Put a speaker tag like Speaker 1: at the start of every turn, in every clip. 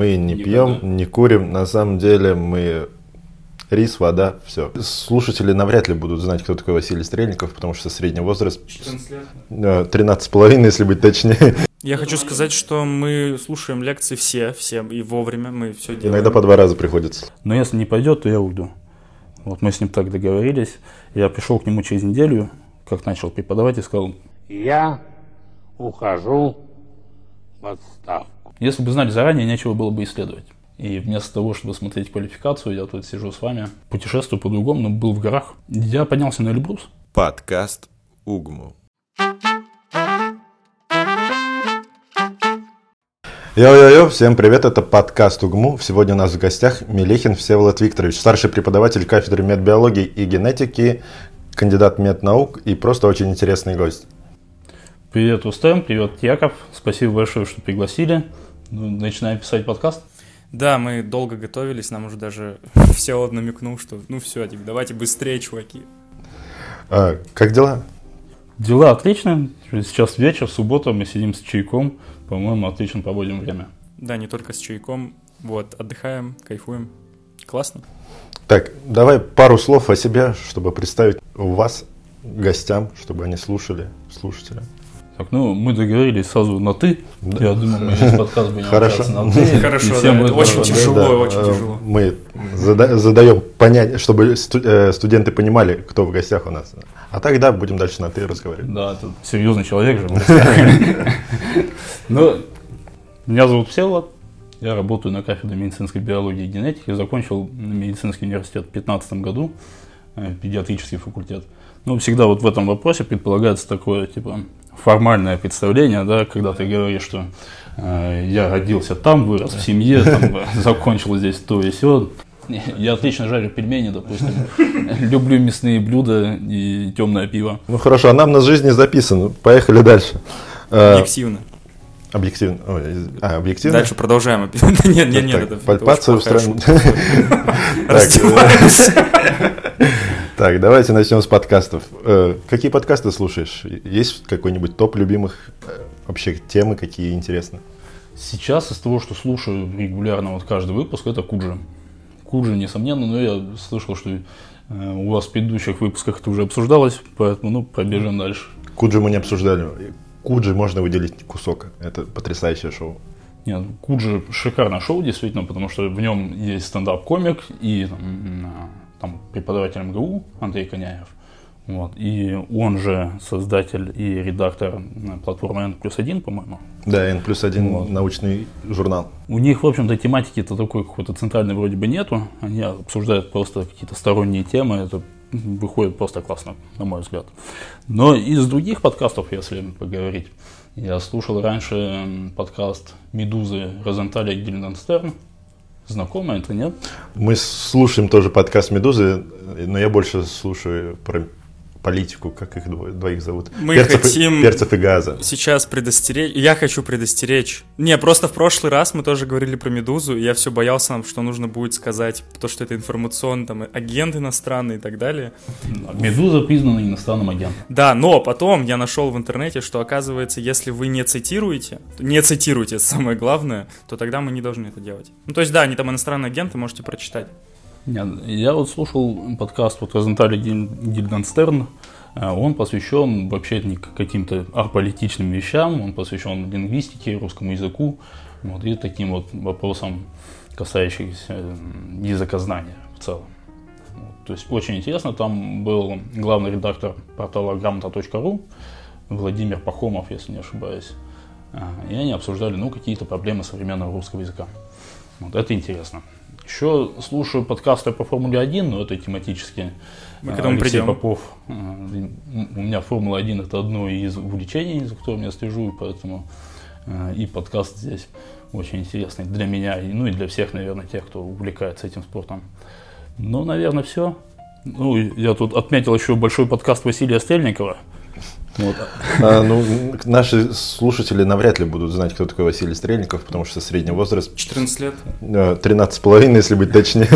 Speaker 1: Мы не
Speaker 2: Никогда.
Speaker 1: пьем, не курим. На самом деле мы рис, вода, все. Слушатели навряд ли будут знать, кто такой Василий Стрельников, потому что средний возраст
Speaker 3: 14 лет.
Speaker 1: э, 13,5, если быть точнее.
Speaker 3: Я хочу сказать, что мы слушаем лекции все, все, и вовремя мы все делаем.
Speaker 1: Иногда по два раза приходится.
Speaker 2: Но если не пойдет, то я уйду. Вот мы с ним так договорились. Я пришел к нему через неделю, как начал преподавать, и сказал,
Speaker 4: Я ухожу в отставку.
Speaker 2: Если бы знали заранее, нечего было бы исследовать. И вместо того, чтобы смотреть квалификацию, я тут сижу с вами, путешествую по-другому, но был в горах. Я поднялся на Эльбрус.
Speaker 5: Подкаст Угму.
Speaker 1: Йо-йо-йо, всем привет, это подкаст УГМУ. Сегодня у нас в гостях Мелехин Всеволод Викторович, старший преподаватель кафедры медбиологии и генетики, кандидат меднаук и просто очень интересный гость.
Speaker 2: Привет, Устем, привет, Яков. Спасибо большое, что пригласили. Ну, начинаем писать подкаст.
Speaker 3: Да, мы долго готовились, нам уже даже все намекнул, что ну все, типа, давайте быстрее, чуваки.
Speaker 1: А, как дела?
Speaker 2: Дела отличные. Сейчас вечер, суббота, мы сидим с чайком. По-моему, отлично проводим время.
Speaker 3: Да, не только с чайком. Вот, отдыхаем, кайфуем. Классно.
Speaker 1: Так, давай пару слов о себе, чтобы представить вас гостям, чтобы они слушали, слушатели.
Speaker 2: Так, ну, мы договорились сразу на «ты».
Speaker 1: Да.
Speaker 2: Я думаю, мы весь подкаст будем
Speaker 1: Хорошо.
Speaker 2: общаться на «ты».
Speaker 3: Хорошо, да,
Speaker 2: будет
Speaker 3: это очень тяжело. очень
Speaker 1: э,
Speaker 3: тяжело.
Speaker 1: Мы зада- задаем понять, чтобы э, студенты понимали, кто в гостях у нас. А тогда будем дальше на ты разговаривать.
Speaker 2: Да, это серьезный человек же. Ну, меня зовут Всеволод. Я работаю на кафедре медицинской биологии и генетики. Закончил медицинский университет в 2015 году, э, педиатрический факультет. Ну, всегда вот в этом вопросе предполагается такое, типа, формальное представление, да, когда ты говоришь, что э, я родился там, вырос в семье, там, закончил здесь то и сё. Я отлично жарю пельмени, допустим. Люблю мясные блюда и темное пиво.
Speaker 1: Ну хорошо, а нам на жизни записано. Поехали дальше. Э,
Speaker 3: Объективно.
Speaker 1: Объективно. Ой, а, объективно?
Speaker 3: Дальше продолжаем. Нет, нет, нет,
Speaker 1: пальпацию
Speaker 3: шутка.
Speaker 1: Так, давайте начнем с подкастов. Э, Какие подкасты слушаешь? Есть какой-нибудь топ любимых э, вообще темы, какие интересны?
Speaker 2: Сейчас из того, что слушаю регулярно вот каждый выпуск, это Куджи. Куджи, несомненно, но я слышал, что э, у вас в предыдущих выпусках это уже обсуждалось, поэтому, ну, пробежим дальше.
Speaker 1: Куджи мы не обсуждали. Куджи можно выделить кусок. Это потрясающее шоу.
Speaker 2: Нет, Куджи шикарное шоу, действительно, потому что в нем есть стендап-комик и там, там преподаватель МГУ Андрей Коняев. Вот, и он же создатель и редактор м, платформы N плюс один, по-моему.
Speaker 1: Да, N плюс один
Speaker 2: Вот.
Speaker 1: научный журнал.
Speaker 2: У них, в общем-то, тематики-то такой какой-то центральной вроде бы нету. Они обсуждают просто какие-то сторонние темы. Это выходит просто классно, на мой взгляд. Но из других подкастов, если поговорить, я слушал раньше подкаст «Медузы» Розенталя и Гильденстерн. Знакомо это, нет?
Speaker 1: Мы слушаем тоже подкаст «Медузы», но я больше слушаю про политику, как их дво- двоих зовут.
Speaker 3: Мы
Speaker 1: Перцев,
Speaker 3: хотим-
Speaker 1: и, Перцев и Газа.
Speaker 3: Сейчас предостеречь. Я хочу предостеречь. Не, просто в прошлый раз мы тоже говорили про Медузу, и я все боялся, что нужно будет сказать, то, что это информационный там агент иностранный и так далее.
Speaker 2: «Медуза» признана иностранным агентом.
Speaker 3: Да, но потом я нашел в интернете, что оказывается, если вы не цитируете, не цитируете, это самое главное, то тогда мы не должны это делать. Ну, то есть, да, они там иностранные агенты, можете прочитать.
Speaker 2: Я вот слушал подкаст вот Розенталя Гиль- Гильденстерн. Э, Он посвящен вообще не каким-то аполитичным вещам, он посвящен лингвистике, русскому языку вот, и таким вот вопросам, касающимся языкознания в целом. То есть очень интересно, там был главный редактор портала грамота.ру Владимир Пахомов, если не ошибаюсь. А, И они обсуждали ну, какие-то проблемы современного русского языка. Вот это интересно. Еще слушаю подкасты по Формуле 1, но это тематически.
Speaker 3: Мы к этому
Speaker 2: Алексей
Speaker 3: придем.
Speaker 2: Попов. У меня Формула-1 это одно из увлечений, за которым я слежу, и поэтому а, и подкаст здесь очень интересный для меня, ну и для всех, наверное, тех, кто увлекается этим спортом. Ну, наверное, все. Ну, я тут отметил еще большой подкаст Василия Стрельникова. Вот.
Speaker 1: А, ну, наши слушатели навряд ли будут знать, кто такой Василий Стрельников, потому что средний возраст
Speaker 3: 14 лет.
Speaker 1: э, 13,5, если быть точнее.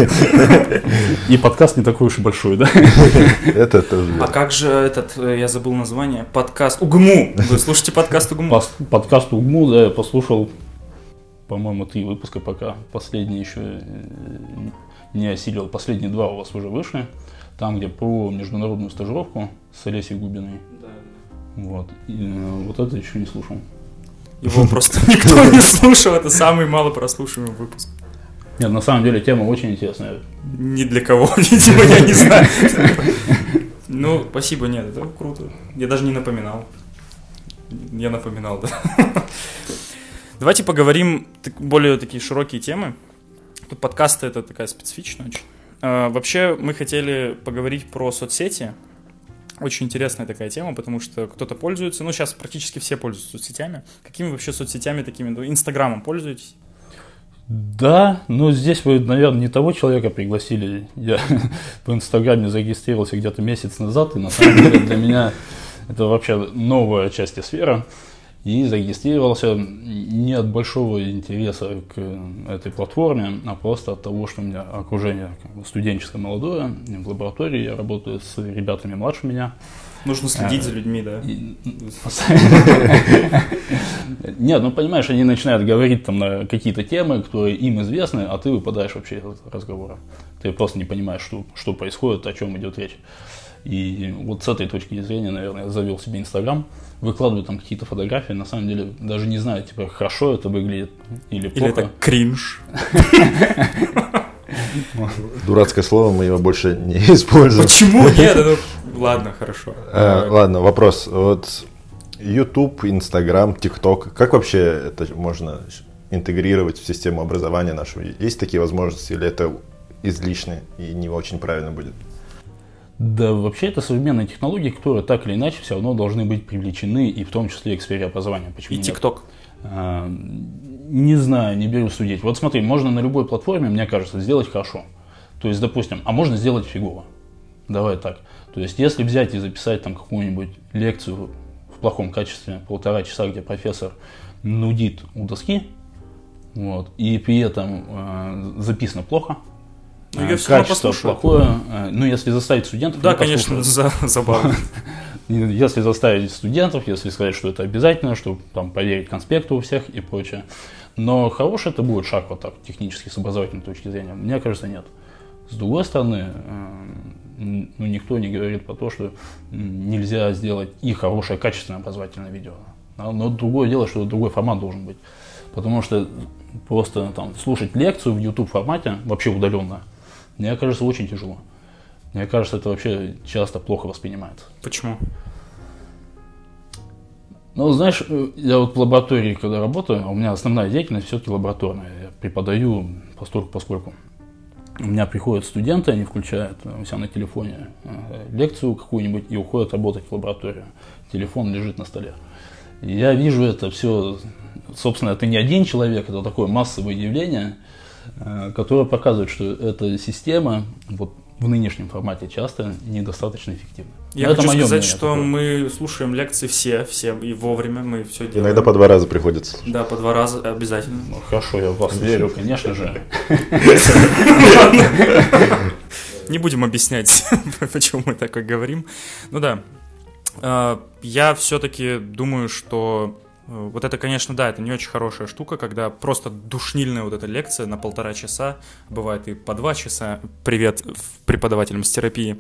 Speaker 2: И подкаст не такой уж и большой, да?
Speaker 1: Это тоже
Speaker 3: А как же этот, э, я забыл название, подкаст УГМУ. Вы слушаете подкаст УГМУ?
Speaker 2: Подкаст УГМУ, да, я послушал, по-моему, три выпуска пока. Последний еще э, не осилил. Последние два у вас уже вышли. Там, где про международную стажировку с Олесей Губиной. Вот. И, э, вот это еще не слушал.
Speaker 3: Его просто никто не слушал, это самый мало прослушиваемый выпуск.
Speaker 2: Нет, на самом деле тема очень интересная.
Speaker 3: Ни для кого, видимо, я не знаю. Ну, спасибо, нет, это круто. Я даже не напоминал. Я напоминал, да. Давайте поговорим более такие широкие темы. Тут подкасты это такая специфичная очень. А, Вообще мы хотели поговорить про соцсети. Очень интересная такая тема, потому что кто-то пользуется, ну сейчас практически все пользуются соцсетями. Какими вообще соцсетями такими? Ну, Инстаграмом пользуетесь?
Speaker 2: Да, но здесь вы, наверное, не того человека пригласили. Я в Инстаграме зарегистрировался где-то месяц назад, и на самом деле для меня это вообще новая часть сферы. И зарегистрировался не от большого интереса к этой платформе, а просто от того, что у меня окружение студенческое молодое. В лаборатории я работаю с ребятами младше меня.
Speaker 3: Нужно следить за людьми, да?
Speaker 2: И- Нет, ну понимаешь, они начинают говорить там на какие-то темы, которые им известны, а ты выпадаешь вообще из разговора. Ты просто не понимаешь, что, что происходит, о чем идет речь. И вот с этой точки зрения, наверное, я завел себе Инстаграм, выкладываю там какие-то фотографии, на самом деле даже не знаю, типа, хорошо это выглядит или
Speaker 3: Или
Speaker 2: плохо.
Speaker 3: это кринж?
Speaker 1: Дурацкое слово, мы его больше не используем.
Speaker 3: Почему? Нет, ну, ладно, хорошо.
Speaker 1: Э, Ладно, вопрос. Вот YouTube, Instagram, TikTok, как вообще это можно интегрировать в систему образования нашего? Есть такие возможности или это излишне и не очень правильно будет?
Speaker 2: Да, вообще это современные технологии, которые так или иначе все равно должны быть привлечены, и в том числе и к сфере образования. Почему
Speaker 3: И? ТикТок.
Speaker 2: А, Не знаю, не беру судить. Вот смотри, можно на любой платформе, мне кажется, сделать хорошо. То есть, допустим, а можно сделать фигово. Давай так. То есть, если взять и записать там какую-нибудь лекцию в плохом качестве, полтора часа, где профессор нудит у доски, вот, и при этом э, записано плохо,
Speaker 3: Ну,
Speaker 2: э,
Speaker 3: всё равно
Speaker 2: качество плохое, э, ну, если заставить студентов...
Speaker 3: Да, конечно, за- забавно.
Speaker 2: Если заставить студентов, если сказать, что это обязательно, чтобы там проверить конспекты у всех и прочее. Но хороший это будет шаг вот так, технически, с образовательной точки зрения? Мне кажется, нет. С другой стороны, э, ну, никто не говорит про то, что нельзя сделать и хорошее, качественное образовательное видео. Но другое дело, что другой формат должен быть. Потому что просто там слушать лекцию в YouTube формате, вообще удаленно, мне кажется, очень тяжело. Мне кажется, это вообще часто плохо воспринимается.
Speaker 3: Почему?
Speaker 2: Ну, знаешь, э, я вот в лаборатории, когда работаю, а у меня основная деятельность все-таки лабораторная. Я преподаю постольку поскольку. У меня приходят студенты, они включают э, у себя на телефоне э, лекцию какую-нибудь и уходят работать в лабораторию. Телефон лежит на столе. И я вижу это все, собственно, это не один человек, это такое массовое явление, э, которое показывает, что эта система вот, в нынешнем формате часто недостаточно эффективна.
Speaker 3: Я
Speaker 2: Это
Speaker 3: хочу сказать, что
Speaker 2: такое.
Speaker 3: мы слушаем лекции все, все и вовремя, мы все делаем.
Speaker 1: Иногда по два раза приходится.
Speaker 3: Да, по два раза обязательно.
Speaker 2: Ну, хорошо, я в вас верю, конечно же.
Speaker 3: Не будем объяснять, почему мы такое говорим. Ну да, Э, я все-таки думаю, что вот это, конечно, да, это не очень хорошая штука, когда просто душнильная вот эта лекция на полтора часа, бывает и по два часа, привет преподавателям с терапии.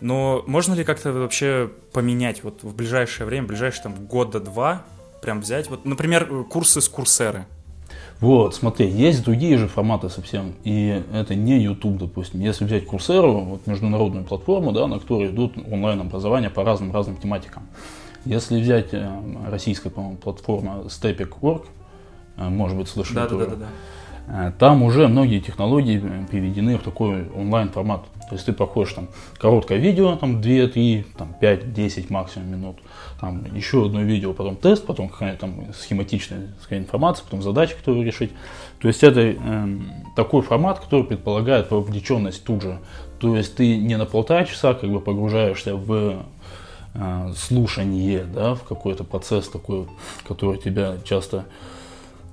Speaker 3: Но можно ли как-то вообще поменять вот в ближайшее время, в ближайшие там года два, прям взять, вот, например, э, курсы с курсеры.
Speaker 2: Вот, смотри, есть другие же форматы совсем, и это не YouTube, допустим. Если взять Coursera, вот международную платформу, да, на которой идут онлайн-образования по разным-разным тематикам. Если взять э, российская, по-моему, платформа Stepik.org, э, может быть, слышали
Speaker 3: Да, да,
Speaker 2: тоже.
Speaker 3: да, да, да.
Speaker 2: Э, Там уже многие технологии э, переведены в такой онлайн формат. То есть ты проходишь там короткое видео, там 2, 3, там 5, 10 максимум минут. Там еще одно видео, потом тест, потом какая-то там схематичная такая информация, потом задачи, которые решить. То есть это эм, такой формат, который предполагает вовлеченность тут же. То есть ты не на полтора часа как бы погружаешься в э, слушание, да, в какой-то процесс такой, который тебя часто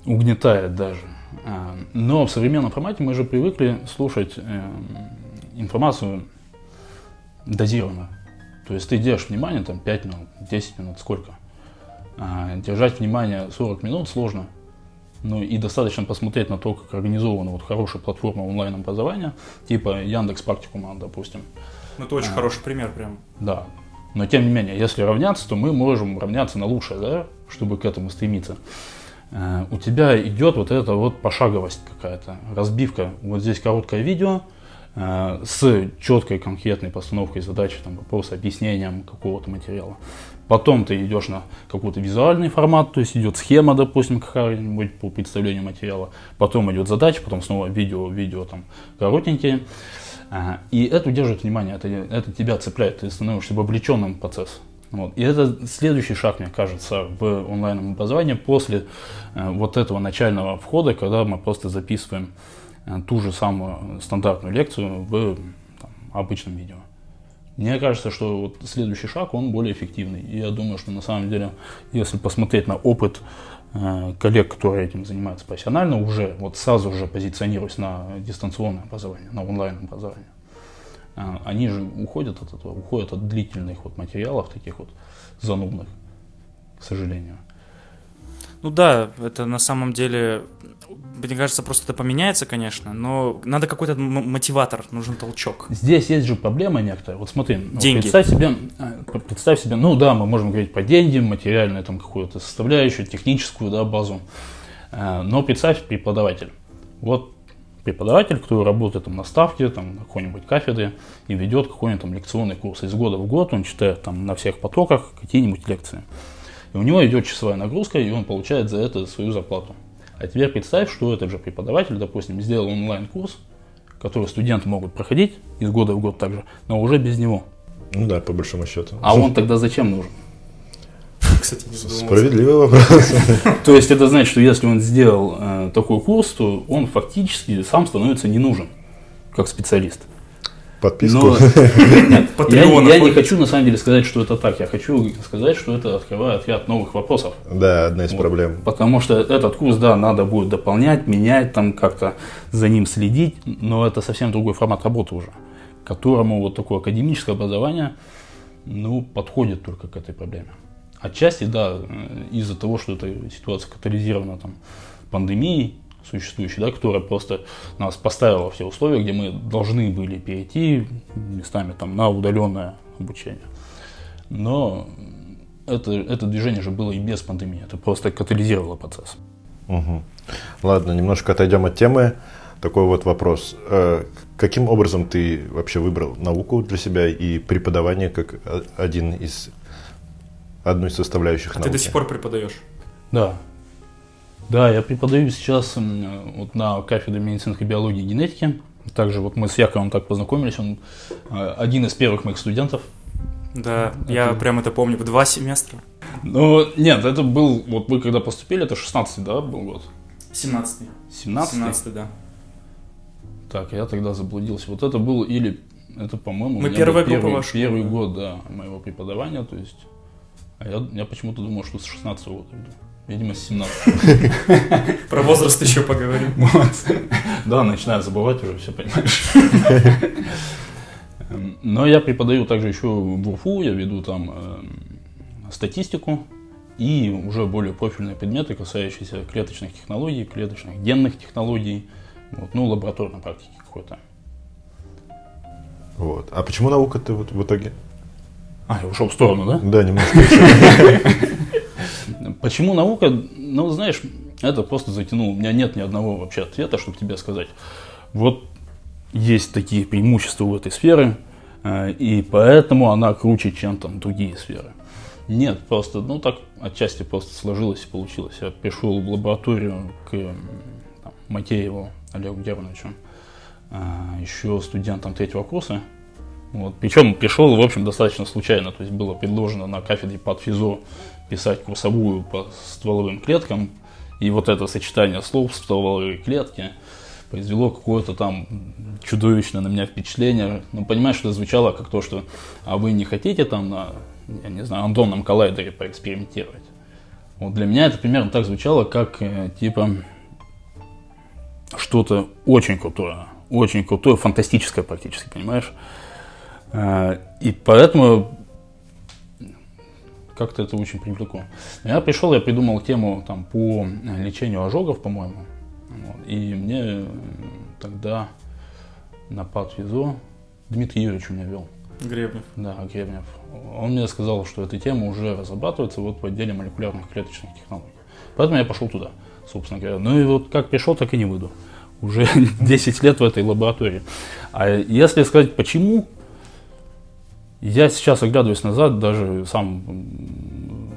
Speaker 2: угнетает даже. А, Но в современном формате мы же привыкли слушать э, информацию дозированно. То есть ты держишь внимание там 5 минут, 10 минут, сколько. А держать внимание 40 минут сложно. Ну и достаточно посмотреть на то, как организована вот хорошая платформа онлайн-образования, типа Яндекс Практикума, допустим.
Speaker 3: Ну, это очень
Speaker 2: А.
Speaker 3: хороший пример прям.
Speaker 2: Да. Но тем не менее, если равняться, то мы можем равняться на лучшее, да, чтобы к этому стремиться. Э, У тебя идет вот эта вот пошаговость какая-то, разбивка. Вот здесь короткое видео э, с четкой конкретной постановкой задачи, там, вопроса, объяснением какого-то материала. Потом ты идешь на какой-то визуальный формат, то есть идет схема, допустим, какая-нибудь по представлению материала. Потом идет задача, потом снова видео, видео там коротенькие. Ага. И это удерживает внимание, это, это тебя цепляет, ты становишься вовлеченным в процесс. Вот. И это следующий шаг, мне кажется, в онлайн образовании после э, вот этого начального входа, когда мы просто записываем э, ту же самую стандартную лекцию в там, обычном видео. Мне кажется, что вот следующий шаг, он более эффективный. И я думаю, что на самом деле, если посмотреть на опыт коллег, которые этим занимаются профессионально, уже вот сразу же позиционируясь на дистанционное образование, на онлайн образование, э, они же уходят от этого, уходят от длительных вот материалов, таких вот занудных, к сожалению.
Speaker 3: Ну да, это на самом деле, мне кажется, просто это поменяется, конечно, но надо какой-то мотиватор, нужен толчок.
Speaker 2: Здесь есть же проблема некоторая. Вот смотри, ну,
Speaker 3: Деньги.
Speaker 2: представь себе, э, представь себе, ну да, мы можем говорить про деньги, материальную там какую-то составляющую, техническую, да, базу. Э, Но представь преподаватель. Вот преподаватель, который работает там на ставке, там на какой-нибудь кафедре и ведет какой-нибудь там лекционный курс. Из года в год он читает там на всех потоках какие-нибудь лекции. И у него идет часовая нагрузка, и он получает за это свою зарплату. А теперь представь, что этот же преподаватель, допустим, сделал онлайн-курс, который студенты могут проходить из года в год также, но уже без него.
Speaker 1: Ну да, по большому счету.
Speaker 2: А он тогда зачем нужен?
Speaker 3: Кстати, не.
Speaker 1: Справедливый вопрос.
Speaker 2: То есть это значит, что если он сделал э, такой курс, то он фактически сам становится не нужен как специалист.
Speaker 1: Подписку.
Speaker 2: Но я, не хочу на самом деле сказать, что это так. Я хочу сказать, что это открывает ряд новых вопросов.
Speaker 1: Да, одна из
Speaker 2: Вот.
Speaker 1: проблем.
Speaker 2: Потому что этот курс, да, надо будет дополнять, менять, там как-то за ним следить, но это совсем другой формат работы уже, которому вот такое академическое образование, ну, подходит только к этой проблеме. Отчасти, да, из-за того, что эта ситуация катализирована там пандемией существующей, да, которая просто нас поставила все условия, где мы должны были перейти местами там на удаленное обучение. Но это, это движение же было и без пандемии, это просто катализировало процесс.
Speaker 1: Мгм. Ладно, немножко отойдем от темы. Такой вот вопрос. Э, Каким образом ты вообще выбрал науку для себя и преподавание как один из одной из составляющих
Speaker 3: А
Speaker 1: науки?
Speaker 3: ты до сих пор преподаешь?
Speaker 2: Да. Да, я преподаю сейчас м, вот на кафедре медицинской биологии и генетики. Также вот мы с Яковом так познакомились, он э, один из первых моих студентов.
Speaker 3: Да, я прям это помню, в два семестра.
Speaker 2: Но нет, это был, вот вы когда поступили, это 16 да, был год?
Speaker 3: 17
Speaker 2: 17
Speaker 3: 17 да.
Speaker 2: Так, я тогда заблудился. Вот это был или, это, по-моему,
Speaker 3: Мы первая группа
Speaker 2: первый,
Speaker 3: ваша
Speaker 2: первый
Speaker 3: была.
Speaker 2: год, да, моего преподавания, то есть, а я, я почему-то думал, что с 16 года. Видимо, с 17
Speaker 3: Про возраст еще поговорим.
Speaker 2: Вот. Да, начинаю забывать уже, все понимаешь. Эм, Но я преподаю также еще в УФУ, я веду там эм, статистику и уже более профильные предметы, касающиеся клеточных технологий, клеточных генных технологий, вот, ну, лабораторной практики какой-то.
Speaker 1: Вот. А почему наука ты вот в итоге?
Speaker 2: А, я ушел в сторону, да?
Speaker 1: Да, немножко.
Speaker 2: Почему наука? Ну, знаешь, это просто затянуло. У меня нет ни одного вообще ответа, чтобы тебе сказать. Вот есть такие преимущества у этой сферы, э, и поэтому она круче, чем там другие сферы. Нет, просто, ну так отчасти просто сложилось и получилось. Я пришел в лабораторию к там, Макееву Олегу Германовичу, э, еще студентом третьего курса. Вот. Причем пришел, в общем, достаточно случайно. То есть было предложено на кафедре подфизо писать курсовую по стволовым клеткам. И вот это сочетание слов стволовые клетки произвело какое-то там чудовищное на меня впечатление. Ну, понимаешь, это звучало как то, что а вы не хотите там на, я не знаю, андонном коллайдере поэкспериментировать. Вот для меня это примерно так звучало, как э, типа что-то очень крутое, очень крутое, фантастическое практически, понимаешь? Э, И поэтому как-то это очень привлекло. Я пришел, я придумал тему там, по лечению ожогов, по-моему. Вот, и мне тогда на ПАД-ВИЗО Дмитрий Юрьевич у меня вел.
Speaker 3: Гребнев.
Speaker 2: Да, Гребнев. Он мне сказал, что эта тема уже разрабатывается вот в отделе молекулярных клеточных технологий. Поэтому я пошел туда, собственно говоря. Ну и вот как пришел, так и не выйду. Уже 10 лет в этой лаборатории. А если сказать почему, я сейчас, оглядываясь назад, даже сам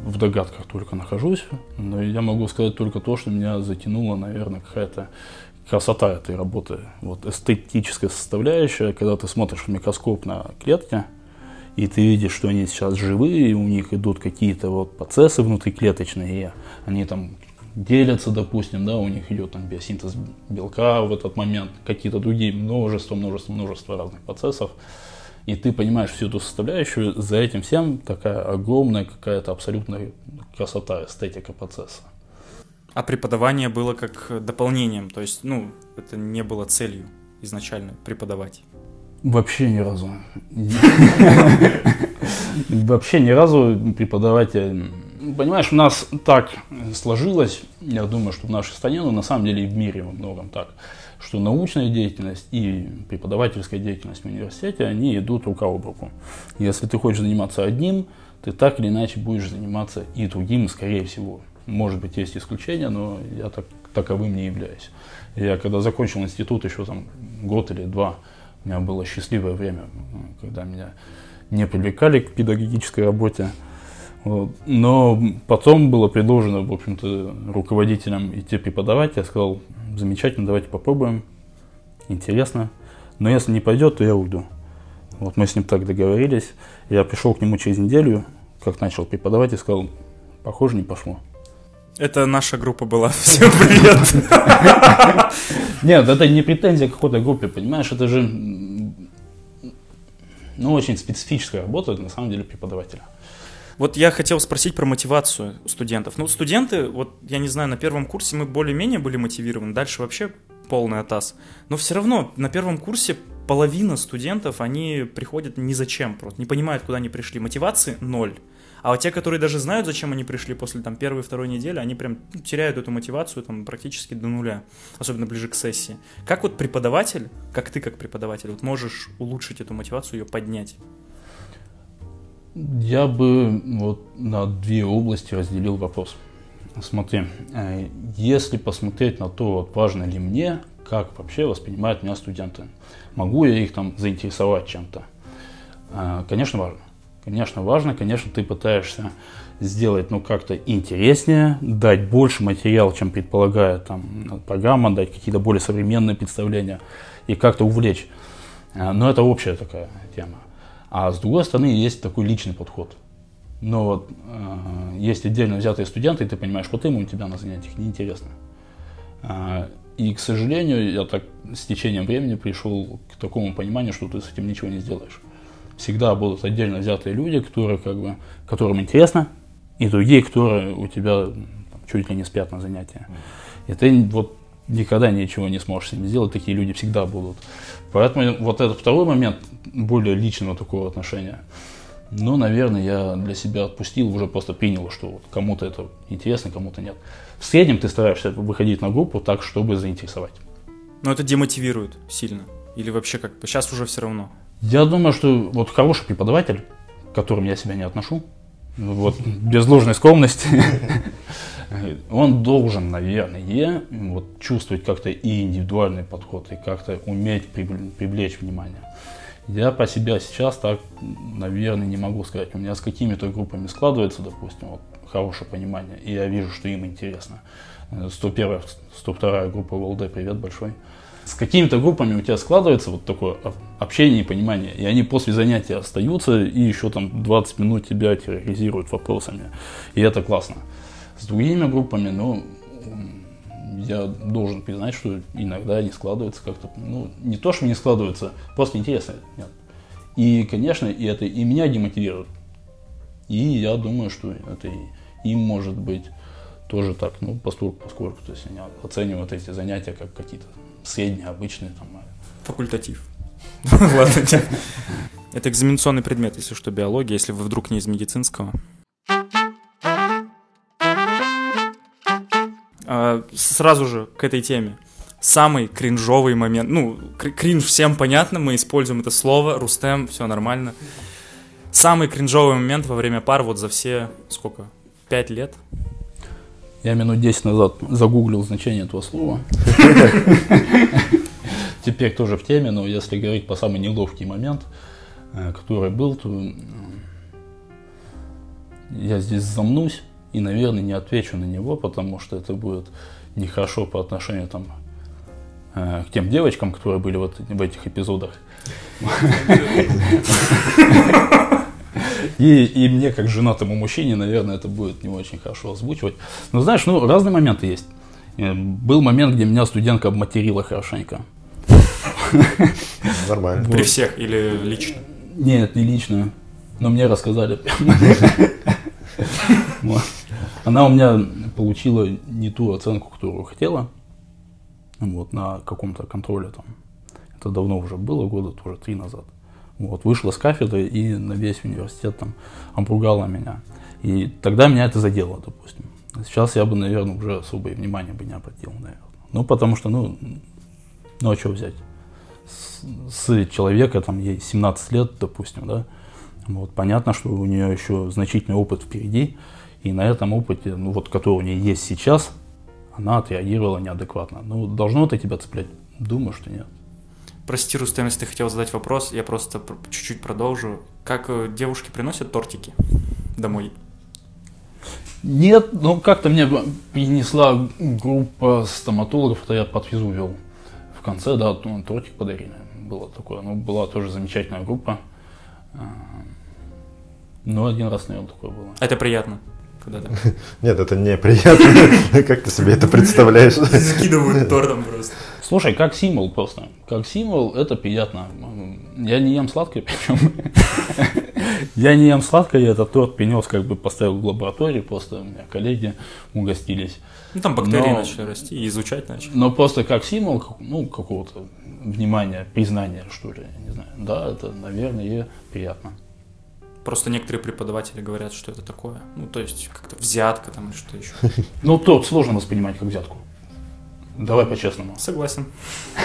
Speaker 2: в догадках только нахожусь, но я могу сказать только то, что меня затянуло, наверное, какая-то красота этой работы. Вот эстетическая составляющая, когда ты смотришь в микроскоп на клетки, и ты видишь, что они сейчас живые, у них идут какие-то вот процессы внутриклеточные, они там делятся, допустим, да, у них идет там биосинтез белка в этот момент, какие-то другие множество, множество, множество разных процессов. И ты понимаешь всю эту составляющую, за этим всем такая огромная какая-то абсолютная красота, эстетика процесса.
Speaker 3: А преподавание было как дополнением, то есть, ну, это не было целью изначально преподавать.
Speaker 2: Вообще ни разу. Вообще ни разу преподаватель... Понимаешь, у нас так сложилось, я думаю, что в нашей стране, но на самом деле и в мире во многом так, что научная деятельность и преподавательская деятельность в университете, они идут рука об руку. Если ты хочешь заниматься одним, ты так или иначе будешь заниматься и другим, скорее всего. Может быть, есть исключения, но я так, таковым не являюсь. Я когда закончил институт, еще там год или два, у меня было счастливое время, когда меня не привлекали к педагогической работе. Вот. Но потом было предложено, в общем-то, руководителям идти преподавать. Я сказал, замечательно, давайте попробуем. Интересно. Но если не пойдет, то я уйду. Вот мы с ним так договорились. Я пришел к нему через неделю, как начал преподавать, и сказал, похоже, не пошло.
Speaker 3: Это наша группа была. Всем привет.
Speaker 2: Нет, это не претензия к какой-то группе, понимаешь, это же ну, очень специфическая работа, на самом деле, преподавателя.
Speaker 3: Вот я хотел спросить про мотивацию студентов. Ну, студенты, вот я не знаю, на первом курсе мы более-менее были мотивированы, дальше вообще полный атас. Но все равно на первом курсе половина студентов, они приходят ни зачем, просто не понимают, куда они пришли. Мотивации ноль. А вот те, которые даже знают, зачем они пришли после там первой второй недели, они прям ну, теряют эту мотивацию там практически до нуля, особенно ближе к сессии. Как вот преподаватель, как ты как преподаватель, вот можешь улучшить эту мотивацию, ее поднять?
Speaker 2: Я бы вот на две области разделил вопрос. Смотри, э, если посмотреть на то, вот важно ли мне, как вообще воспринимают меня студенты, могу я их там заинтересовать чем-то, э, конечно, важно. Конечно, важно, конечно, ты пытаешься сделать, ну, как-то интереснее, дать больше материала, чем предполагает там программа, дать какие-то более современные представления и как-то увлечь. Э, но это общая такая тема. А с другой стороны, есть такой личный подход. Но вот э, есть отдельно взятые студенты, и ты понимаешь, вот им у тебя на занятиях неинтересно. Э, и, к сожалению, я так с течением времени пришел к такому пониманию, что ты с этим ничего не сделаешь всегда будут отдельно взятые люди, которые, как бы, которым интересно, и другие, которые у тебя там, чуть ли не спят на занятия. И ты вот никогда ничего не сможешь с ними сделать, такие люди всегда будут. Поэтому вот этот второй момент более личного такого отношения, ну, наверное, я для себя отпустил, уже просто принял, что вот кому-то это интересно, кому-то нет. В среднем ты стараешься выходить на группу так, чтобы заинтересовать.
Speaker 3: Но это демотивирует сильно? Или вообще как бы сейчас уже все равно?
Speaker 2: Я думаю, что вот хороший преподаватель, к которым я себя не отношу, вот без ложной скромности, он должен, наверное, вот, чувствовать как-то и индивидуальный подход, и как-то уметь привлечь внимание. Я по себе сейчас так, наверное, не могу сказать. У меня с какими-то группами складывается, допустим, вот, хорошее понимание, и я вижу, что им интересно. 101, 102 группа ВЛД, привет большой с какими-то группами у тебя складывается вот такое общение и понимание, и они после занятия остаются и еще там 20 минут тебя терроризируют вопросами, и это классно. С другими группами, ну, я должен признать, что иногда они складываются как-то, ну, не то, что не складываются, просто интересно, нет. И, конечно, и это и меня демотивирует. И я думаю, что это им может быть тоже так, ну, поскольку, поскольку то есть они оценивают эти занятия как какие-то средние, обычные. Там.
Speaker 3: Факультатив. Ладно. Это экзаменационный предмет, если что, биология, если вы вдруг не из медицинского. Сразу же к этой теме. Самый кринжовый момент. Ну, кр- кринж всем понятно, мы используем это слово. Рустем, все нормально. Самый кринжовый момент во время пар вот за все, сколько, пять лет?
Speaker 2: Я минут 10 назад загуглил значение этого слова. Теперь тоже в теме, но если говорить по самый неловкий момент, э, который был, то я здесь замнусь и, наверное, не отвечу на него, потому что это будет нехорошо по отношению там, э, к тем девочкам, которые были вот в этих эпизодах. И, и мне, как женатому мужчине, наверное, это будет не очень хорошо озвучивать. Но знаешь, ну, разные моменты есть. Э, Был момент, где меня студентка обматерила хорошенько.
Speaker 1: Нормально.
Speaker 3: При всех или лично?
Speaker 2: Нет, не лично. Но мне рассказали. Вот. Она у меня получила не ту оценку, которую хотела. Вот, на каком-то контроле там. Это давно уже было, года тоже три назад. Вот, вышла с кафедры и на весь университет там обругала меня. И тогда меня это задело, допустим. Сейчас я бы, наверное, уже особое внимание бы не обратил, наверное. Ну, потому что, ну, ну а что взять? С, с человека, там, ей 17 лет, допустим, да, вот, понятно, что у нее еще значительный опыт впереди, и на этом опыте, ну, вот, который у нее есть сейчас, она отреагировала неадекватно. Ну, должно это тебя цеплять? Думаю, что нет.
Speaker 3: Прости, Рустем, если ты хотел задать вопрос, я просто пр- чуть-чуть продолжу. Как э, девушки приносят тортики домой?
Speaker 2: Нет, ну как-то мне принесла группа стоматологов, это я подвезу вел. В конце, да, ну, тортик подарили. Было такое. Ну, была тоже замечательная группа. А, Ну, один раз, наверное, такое было.
Speaker 3: Это приятно. Когда так
Speaker 1: Нет, это неприятно. Как ты себе это представляешь?
Speaker 3: скидывают тортом просто.
Speaker 2: Слушай, как символ просто. Как символ это приятно. Я не ем сладкое, причем. Я не ем сладкое, я этот торт принес, как бы поставил в лаборатории, просто у меня коллеги угостились.
Speaker 3: Ну, там бактерии
Speaker 2: Но-
Speaker 3: начали расти и изучать начали.
Speaker 2: Но просто как символ, ну, какого-то внимания, признания, что ли, я не знаю. Да, это, наверное, приятно.
Speaker 3: Просто некоторые преподаватели говорят, что это такое. Ну, то есть, как-то взятка там или что еще.
Speaker 2: Ну, торт сложно воспринимать как взятку. Давай по-честному.
Speaker 3: Согласен.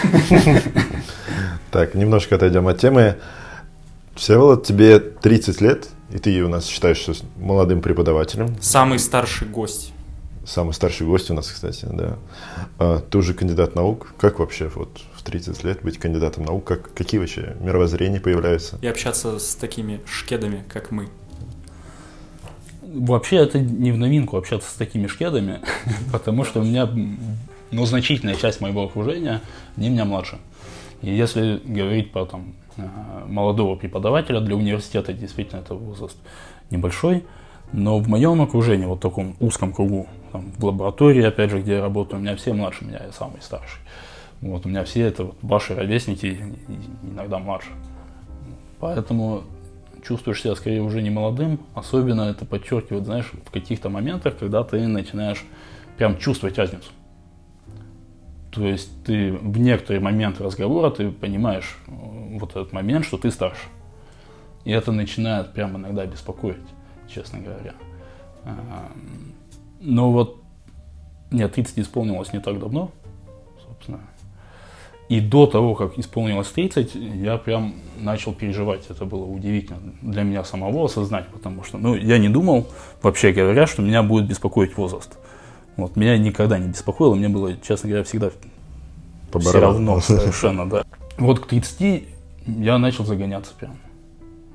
Speaker 1: Так, немножко отойдем от темы. Всеволод, тебе 30 лет, и ты у нас считаешься молодым преподавателем.
Speaker 3: Самый старший гость.
Speaker 1: Самый старший гость у нас, кстати, да. А, ты уже кандидат наук. Как вообще вот в 30 лет быть кандидатом наук? Как, какие вообще мировоззрения появляются?
Speaker 3: И общаться с такими шкедами, как мы.
Speaker 2: Вообще это не в новинку общаться с такими шкедами, потому что у меня, ну, значительная часть моего окружения, они меня младше. И если говорить про там э, молодого преподавателя для университета, действительно это возраст небольшой, но в моем окружении, вот таком узком кругу, там, в лаборатории, опять же, где я работаю, у меня все младше меня, я самый старший. Вот, у меня все это ваши ровесники, иногда младше. Поэтому чувствуешь себя скорее уже не молодым, особенно это подчеркивает, знаешь, в каких-то моментах, когда ты начинаешь прям чувствовать разницу. То есть ты в некоторые моменты разговора ты понимаешь э, вот этот момент, что ты старше. И это начинает прям иногда беспокоить, честно говоря. Но вот мне 30 исполнилось не так давно, собственно. И до того, как исполнилось 30, я прям начал переживать. Это было удивительно для меня самого осознать, потому что ну, я не думал, вообще говоря, что меня будет беспокоить возраст. Вот, меня никогда не беспокоило, мне было, честно говоря, всегда
Speaker 1: По
Speaker 2: все равно совершенно, да. Вот к 30 я начал загоняться прям.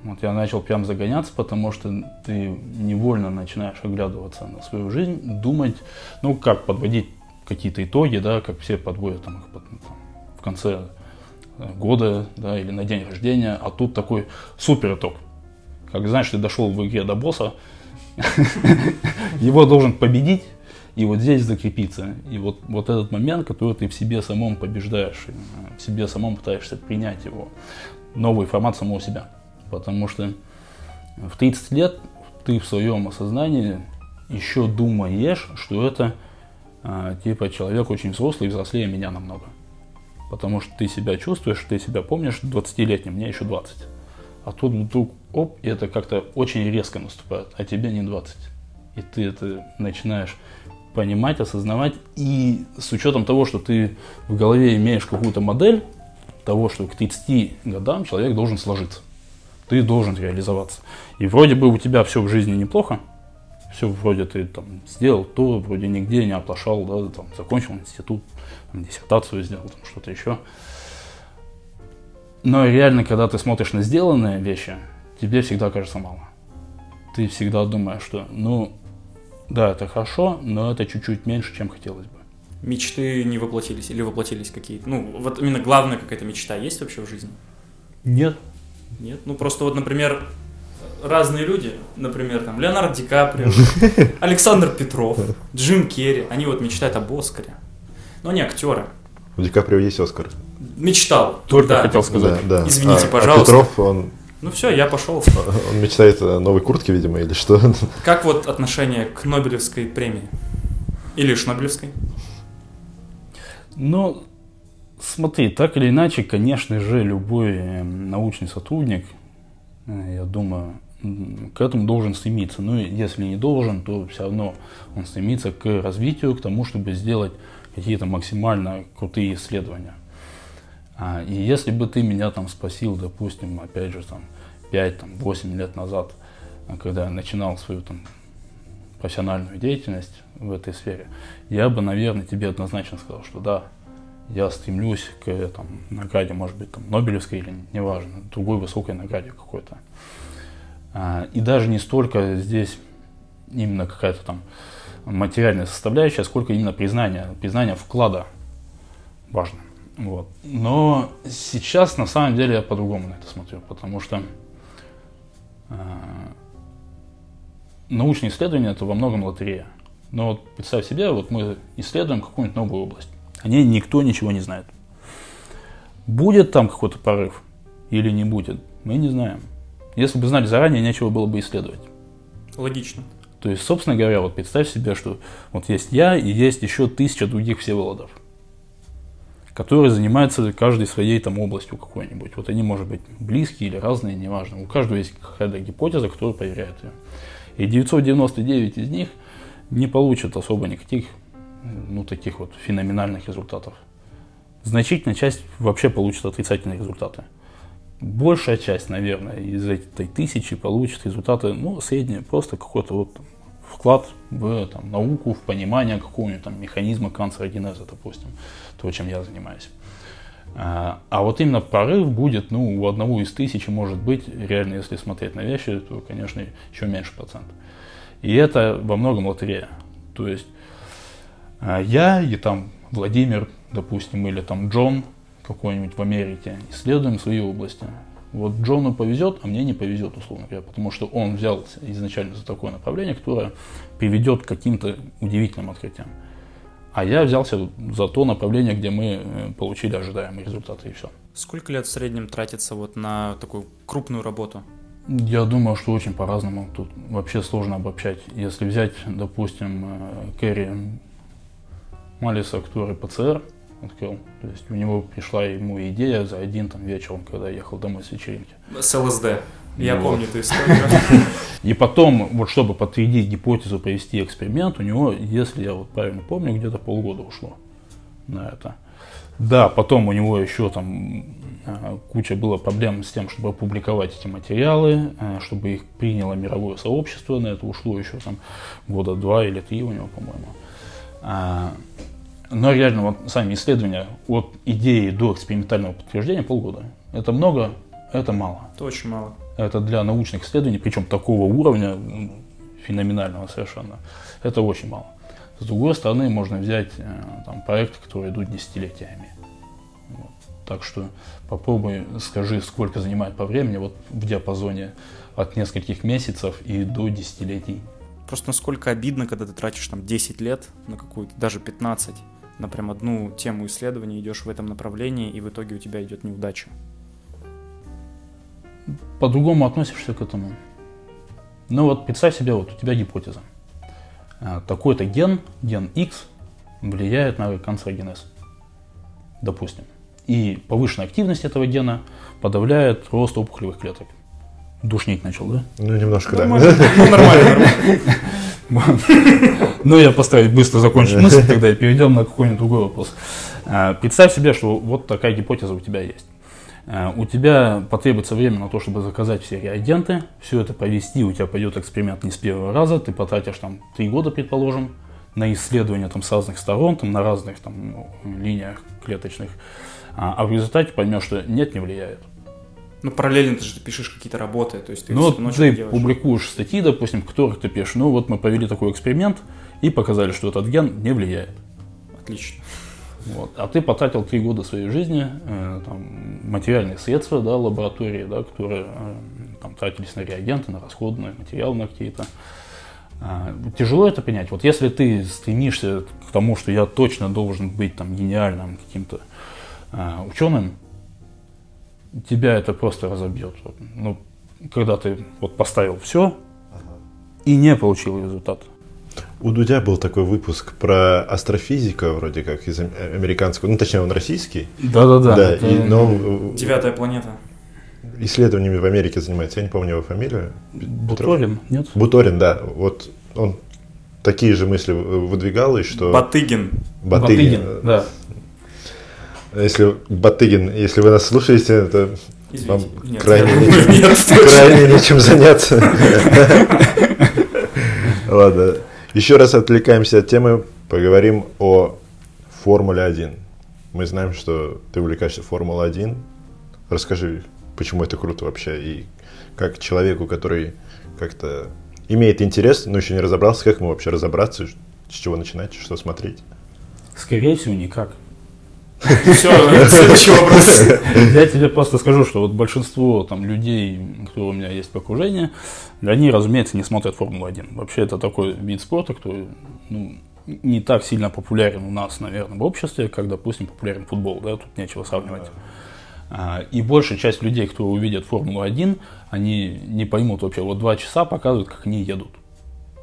Speaker 2: Вот я начал прям загоняться, потому что ты невольно начинаешь оглядываться на свою жизнь, думать, ну, как подводить какие-то итоги, да, как все подводят там, их под- там, в конце э, года, да, или на день рождения, а тут такой супер итог. Как знаешь, ты дошел в игре до босса, его должен победить, и вот здесь закрепиться. И вот, вот этот момент, который ты в себе самом побеждаешь, и, э, в себе самом пытаешься принять его, новый формат самого себя. Потому что в 30 лет ты в своем осознании еще думаешь, что это а, типа человек очень взрослый, взрослее меня намного. Потому что ты себя чувствуешь, ты себя помнишь 20-летним, мне еще 20. А тут вдруг, оп, и это как-то очень резко наступает, а тебе не 20. И ты это начинаешь понимать, осознавать. И с учетом того, что ты в голове имеешь какую-то модель того, что к 30 годам человек должен сложиться. Ты должен реализоваться. И вроде бы у тебя все в жизни неплохо, все вроде ты там сделал то, вроде нигде не оплошал, да, там, закончил институт, там, диссертацию сделал, там, что-то еще. Но реально, когда ты смотришь на сделанные вещи, тебе всегда кажется мало. Ты всегда думаешь, что, ну, да, это хорошо, но это чуть-чуть меньше, чем хотелось бы.
Speaker 3: Мечты не воплотились или воплотились какие-то? Ну, вот именно главная какая-то мечта есть вообще в жизни?
Speaker 2: Нет.
Speaker 3: Нет? Ну, просто вот, например, разные люди, например, там, Леонардо Ди Каприо, Александр Петров, Джим Керри, они вот мечтают об Оскаре. Но они актеры.
Speaker 1: У Ди Каприо есть Оскар.
Speaker 3: Мечтал.
Speaker 2: Только
Speaker 3: да.
Speaker 2: хотел сказать.
Speaker 1: Да, да.
Speaker 3: Извините,
Speaker 1: А- а
Speaker 3: пожалуйста.
Speaker 1: Петров, он,
Speaker 3: Ну все, я пошел.
Speaker 1: он мечтает о новой куртке, видимо, или что?
Speaker 3: Как вот отношение к Нобелевской премии? Или Шнобелевской?
Speaker 2: Ну, смотри, так или иначе, конечно же, любой э, научный сотрудник, э, я думаю, к этому должен стремиться. Ну, и если не должен, то все равно он стремится к развитию, к тому, чтобы сделать какие-то максимально крутые исследования. А, и если бы ты меня там спросил, допустим, опять же, там, 5-8 лет назад, а, когда я начинал свою там профессиональную деятельность в этой сфере, я бы, наверное, тебе однозначно сказал, что да, я стремлюсь к там, награде, может быть, там, Нобелевской или, неважно, другой высокой награде какой-то. А, И даже не столько здесь именно какая-то там материальная составляющая, сколько именно признание, признание вклада важно. Вот. Но сейчас на самом деле я по-другому на это смотрю, потому что а, научные исследования это во многом лотерея. Но вот представь себе, вот мы исследуем какую-нибудь новую область. О ней никто ничего не знает. Будет там какой-то прорыв или не будет, мы не знаем. Если бы знали заранее, нечего было бы исследовать.
Speaker 3: Логично.
Speaker 2: То есть, собственно говоря, вот представь себе, что вот есть я и есть еще тысяча других Всеволодов, которые занимаются каждой своей там областью какой-нибудь. Вот они, может быть, близкие или разные, неважно. У каждого есть какая-то гипотеза, которая проверяет ее. И 999 из них не получат особо никаких, ну, таких вот феноменальных результатов. Значительная часть вообще получит отрицательные результаты. Большая часть, наверное, из этой тысячи получит результаты, ну, средние, просто какой-то вот вклад в там, науку, в понимание какого-нибудь там механизма канцерогенеза, допустим, то, чем я занимаюсь. А, а вот именно прорыв будет, ну, у одного из тысячи может быть, реально, если смотреть на вещи, то, конечно, еще меньше процент. И это во многом лотерея. То есть а, я и там Владимир, допустим, или там Джон какой-нибудь в Америке исследуем свои области. Вот Джону повезет, а мне не повезет, условно говоря, потому что он взялся изначально за такое направление, которое приведет к каким-то удивительным открытиям. А я взялся за то направление, где мы э, получили ожидаемые результаты и все.
Speaker 3: Сколько лет в среднем тратится вот на такую крупную работу?
Speaker 2: Я думаю, что очень по-разному. Тут вообще сложно обобщать. Если взять, допустим, э, Кэрри Малиса, который ПЦР открыл, то есть у него пришла ему идея за один там вечером, когда ехал домой с вечеринки.
Speaker 3: С ЛСД. Я
Speaker 2: Ну
Speaker 3: помню эту историю.
Speaker 2: И потом, вот чтобы подтвердить гипотезу, провести эксперимент, у него, если я вот правильно помню, где-то полгода ушло на это. Да, потом у него еще там э, куча было проблем с тем, чтобы опубликовать эти материалы, э, чтобы их приняло мировое сообщество. На это ушло еще там года два или три у него, по-моему. Но реально вот сами исследования от идеи до экспериментального подтверждения полгода. Это много, это мало.
Speaker 3: Это очень мало.
Speaker 2: Это для научных исследований, причем такого уровня, феноменального совершенно, это очень мало. С другой стороны, можно взять э, там, проекты, которые идут десятилетиями. Вот. Так что попробуй, скажи, сколько занимает по времени, вот в диапазоне от нескольких месяцев и до десятилетий.
Speaker 3: Просто насколько обидно, когда ты тратишь там 10 лет на какую-то, даже 15, на прям одну тему исследования, идешь в этом направлении, и в итоге у тебя идет неудача.
Speaker 2: По-другому относишься к этому. Ну вот представь себе, вот у тебя гипотеза. А, Такой-то ген, ген X, влияет на канцерогенез. Допустим. И повышенная активность этого гена подавляет рост опухолевых клеток. Душнить начал, да?
Speaker 1: Ну, немножко, да.
Speaker 3: Ну, нормально, нормально.
Speaker 2: Ну, я постараюсь быстро закончить мысль, тогда и перейдем на какой-нибудь другой вопрос. А, Представь себе, что вот такая гипотеза у тебя есть. А, У тебя потребуется время на то, чтобы заказать все реагенты, все это провести, у тебя пойдет эксперимент не с первого раза, ты потратишь там три года, предположим, на исследование там с разных сторон, там на разных там ну, линиях клеточных, а, а в результате поймешь, что нет, не влияет.
Speaker 3: Ну, параллельно ты же пишешь какие-то работы, то есть ты
Speaker 2: Ну, вот ты
Speaker 3: делаешь.
Speaker 2: публикуешь статьи, допустим, которых ты пишешь, ну вот мы провели такой эксперимент и показали, что этот ген не влияет.
Speaker 3: Отлично.
Speaker 2: Вот. А ты потратил три года своей жизни, э, там, материальные средства, да, лаборатории, да, которые э, там, тратились на реагенты, на расходные материалы на какие-то. А, тяжело это принять. Вот если ты стремишься к тому, что я точно должен быть там гениальным каким-то а, ученым, тебя это просто разобьет. Ну, когда ты вот поставил все и не получил результат.
Speaker 1: У Дудя был такой выпуск про астрофизика, вроде как, из ам- американского, ну, точнее, он российский.
Speaker 2: Да-да-да.
Speaker 1: Да,
Speaker 2: это-
Speaker 1: и, но
Speaker 3: Девятая планета.
Speaker 1: исследованиями в Америке занимается, я не помню его фамилию.
Speaker 2: Буторин, нет?
Speaker 1: Буторин, да, вот он такие же мысли выдвигал, и что
Speaker 3: Батыгин.
Speaker 1: Батыгин,
Speaker 2: да.
Speaker 1: Если Батыгин, если вы нас слушаете, это вам
Speaker 3: Извините. Нет,
Speaker 1: крайне,
Speaker 3: я
Speaker 1: нечем,
Speaker 3: нет,
Speaker 1: крайне нечем заняться. Ладно, еще раз отвлекаемся от темы, поговорим о Формуле 1. Мы знаем, что ты увлекаешься Формулой 1. Расскажи, почему это круто вообще, и как человеку, который как-то имеет интерес, но еще не разобрался, как ему вообще разобраться, с чего начинать, что смотреть.
Speaker 2: Скорее всего, никак.
Speaker 3: Все, следующий вопрос.
Speaker 2: Я тебе просто скажу, что вот большинство там людей, кто у меня есть по окружению, они, разумеется, не смотрят Формулу-1. Вообще это такой вид спорта, который ну, не так сильно популярен у нас, наверное, в обществе, как, допустим, популярен футбол, да, тут нечего сравнивать. А, И большая часть людей, кто увидят Формулу-1, они не поймут вообще, вот два часа показывают, как они едут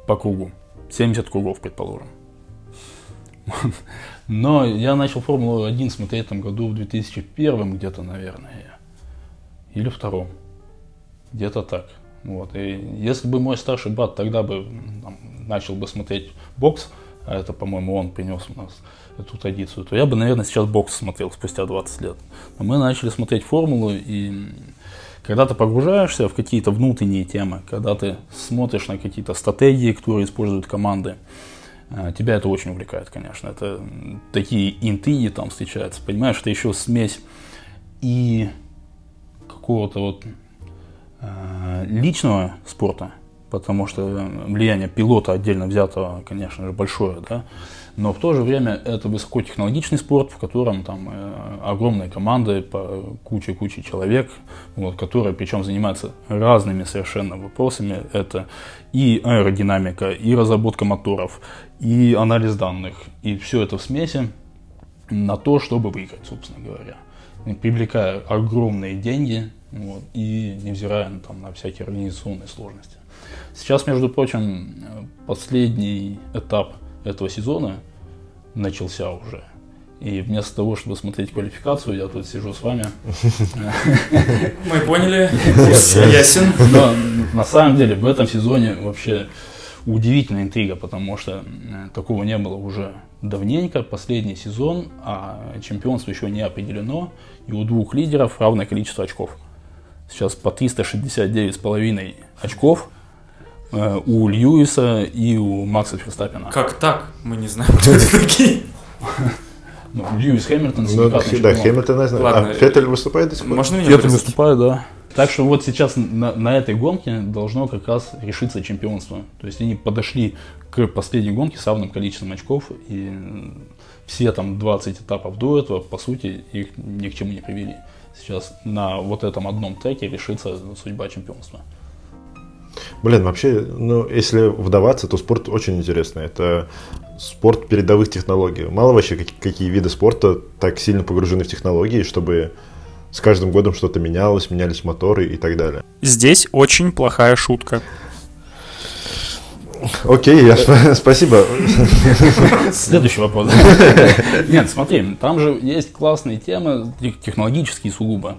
Speaker 2: по кругу. 70 кругов, предположим. Но я начал Формулу-1 смотреть этом году в 2001 где-то, наверное. Или втором. Где-то так. Вот. И если бы мой старший брат тогда бы там, начал бы смотреть бокс, а это, по-моему, он принес у нас эту традицию, то я бы, наверное, сейчас бокс смотрел спустя 20 лет. Но мы начали смотреть формулу, и когда ты погружаешься в какие-то внутренние темы, когда ты смотришь на какие-то стратегии, которые используют команды, Тебя это очень увлекает, конечно. Это такие интриги там встречаются. Понимаешь, это еще смесь и какого-то вот э, личного спорта, потому что влияние пилота отдельно взятого, конечно же, большое, да. Но в то же время это высокотехнологичный спорт, в котором там э, огромные команды по куче-куче человек, вот, которые причем занимаются разными совершенно вопросами. Это и аэродинамика, и разработка моторов, и анализ данных, и все это в смеси на то, чтобы выиграть, собственно говоря. Привлекая огромные деньги вот, и невзирая на, там, на всякие организационные сложности. Сейчас, между прочим, э, последний этап этого сезона начался уже. И вместо того, чтобы смотреть квалификацию, я тут сижу с вами.
Speaker 3: Мы поняли. Ясен.
Speaker 2: Но на самом деле в этом сезоне вообще удивительная интрига, потому что э, такого не было уже давненько, последний сезон, а чемпионство еще не определено, и у двух лидеров равное количество очков. Сейчас по 369,5 очков у Льюиса и у Макса Ферстаппина.
Speaker 3: Как так? Мы не знаем, кто это такие.
Speaker 2: Ну, Льюис Хэмилтон,
Speaker 1: Ну, да. Хэмилтон, я знаю.
Speaker 3: Ладно.
Speaker 1: А Феттель выступает до сих пор?
Speaker 3: Можно меня
Speaker 2: Феттель выступает, да. Так что вот сейчас на, на этой гонке должно как раз решиться чемпионство. То есть они подошли к последней гонке с равным количеством очков, и все там 20 этапов до этого, по сути, их ни к чему не привели. Сейчас на вот этом одном треке решится судьба чемпионства.
Speaker 1: Блин, вообще, ну, если вдаваться, то спорт очень интересный. Это спорт передовых технологий. Мало вообще какие, какие виды спорта так сильно погружены в технологии, чтобы с каждым годом что-то менялось, менялись моторы и так далее.
Speaker 3: Здесь очень плохая шутка.
Speaker 1: Окей, я сп- спасибо.
Speaker 2: Следующий вопрос. Нет, смотри, там же есть классные темы, тех- технологические сугубо.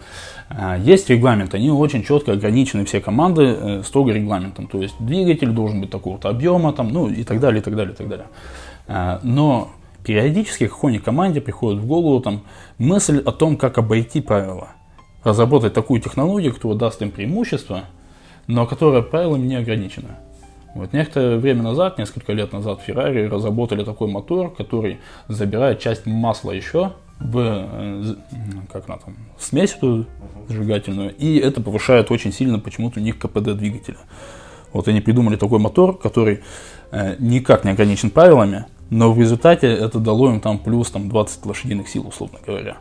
Speaker 2: А, Есть регламент, они очень четко ограничены, все команды э, строго регламентом. То есть двигатель должен быть такого-то объема, там, ну и так далее, и так далее, и так далее. А, Но периодически какой-нибудь команде приходит в голову там, мысль о том, как обойти правила. Разработать такую технологию, которая даст им преимущество, но которая правилами не ограничена. Вот некоторое время назад, несколько лет назад, Ferrari разработали такой мотор, который забирает часть масла еще в э, как она там, смесь эту зажигательную, и это повышает очень сильно почему-то у них КПД двигателя. Вот они придумали такой мотор, который э, никак не ограничен правилами, но в результате это дало им там плюс там, 20 лошадиных сил, условно говоря.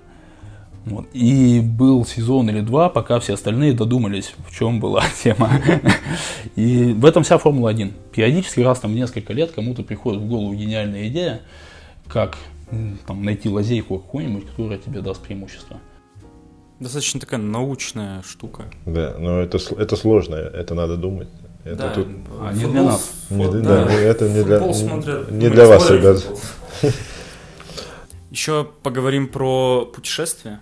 Speaker 2: Вот. И был сезон или два, пока все остальные додумались, в чем была тема. И в этом вся Формула-1. Периодически раз там в несколько лет кому-то приходит в голову гениальная идея, как там, найти лазейку какую-нибудь, которая тебе даст преимущество.
Speaker 3: Достаточно такая научная штука.
Speaker 1: Да, но это, это сложно, это надо думать. Это
Speaker 3: Да,
Speaker 1: тут
Speaker 2: А, не для нас.
Speaker 1: Не для- да, это не для-
Speaker 3: смотрят,
Speaker 1: не для вас, ребят.
Speaker 3: Еще поговорим про путешествия.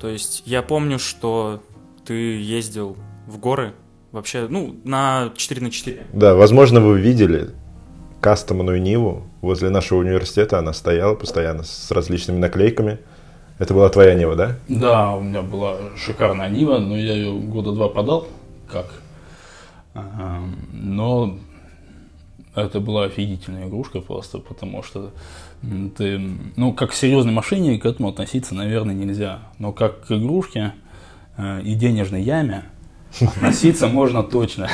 Speaker 3: То есть я помню, что ты ездил в горы вообще, ну, на 4 на 4.
Speaker 1: Да, возможно, вы видели кастомную Ниву возле нашего университета. Она стояла постоянно с различными наклейками. Это была твоя Нива, да?
Speaker 2: Да, у меня была шикарная Нива, но я ее года два продал. Как? Но это была офигительная игрушка просто, потому что ты, ну, как к серьезной машине к этому относиться, наверное, нельзя. Но как к игрушке э, и денежной яме относиться можно точно.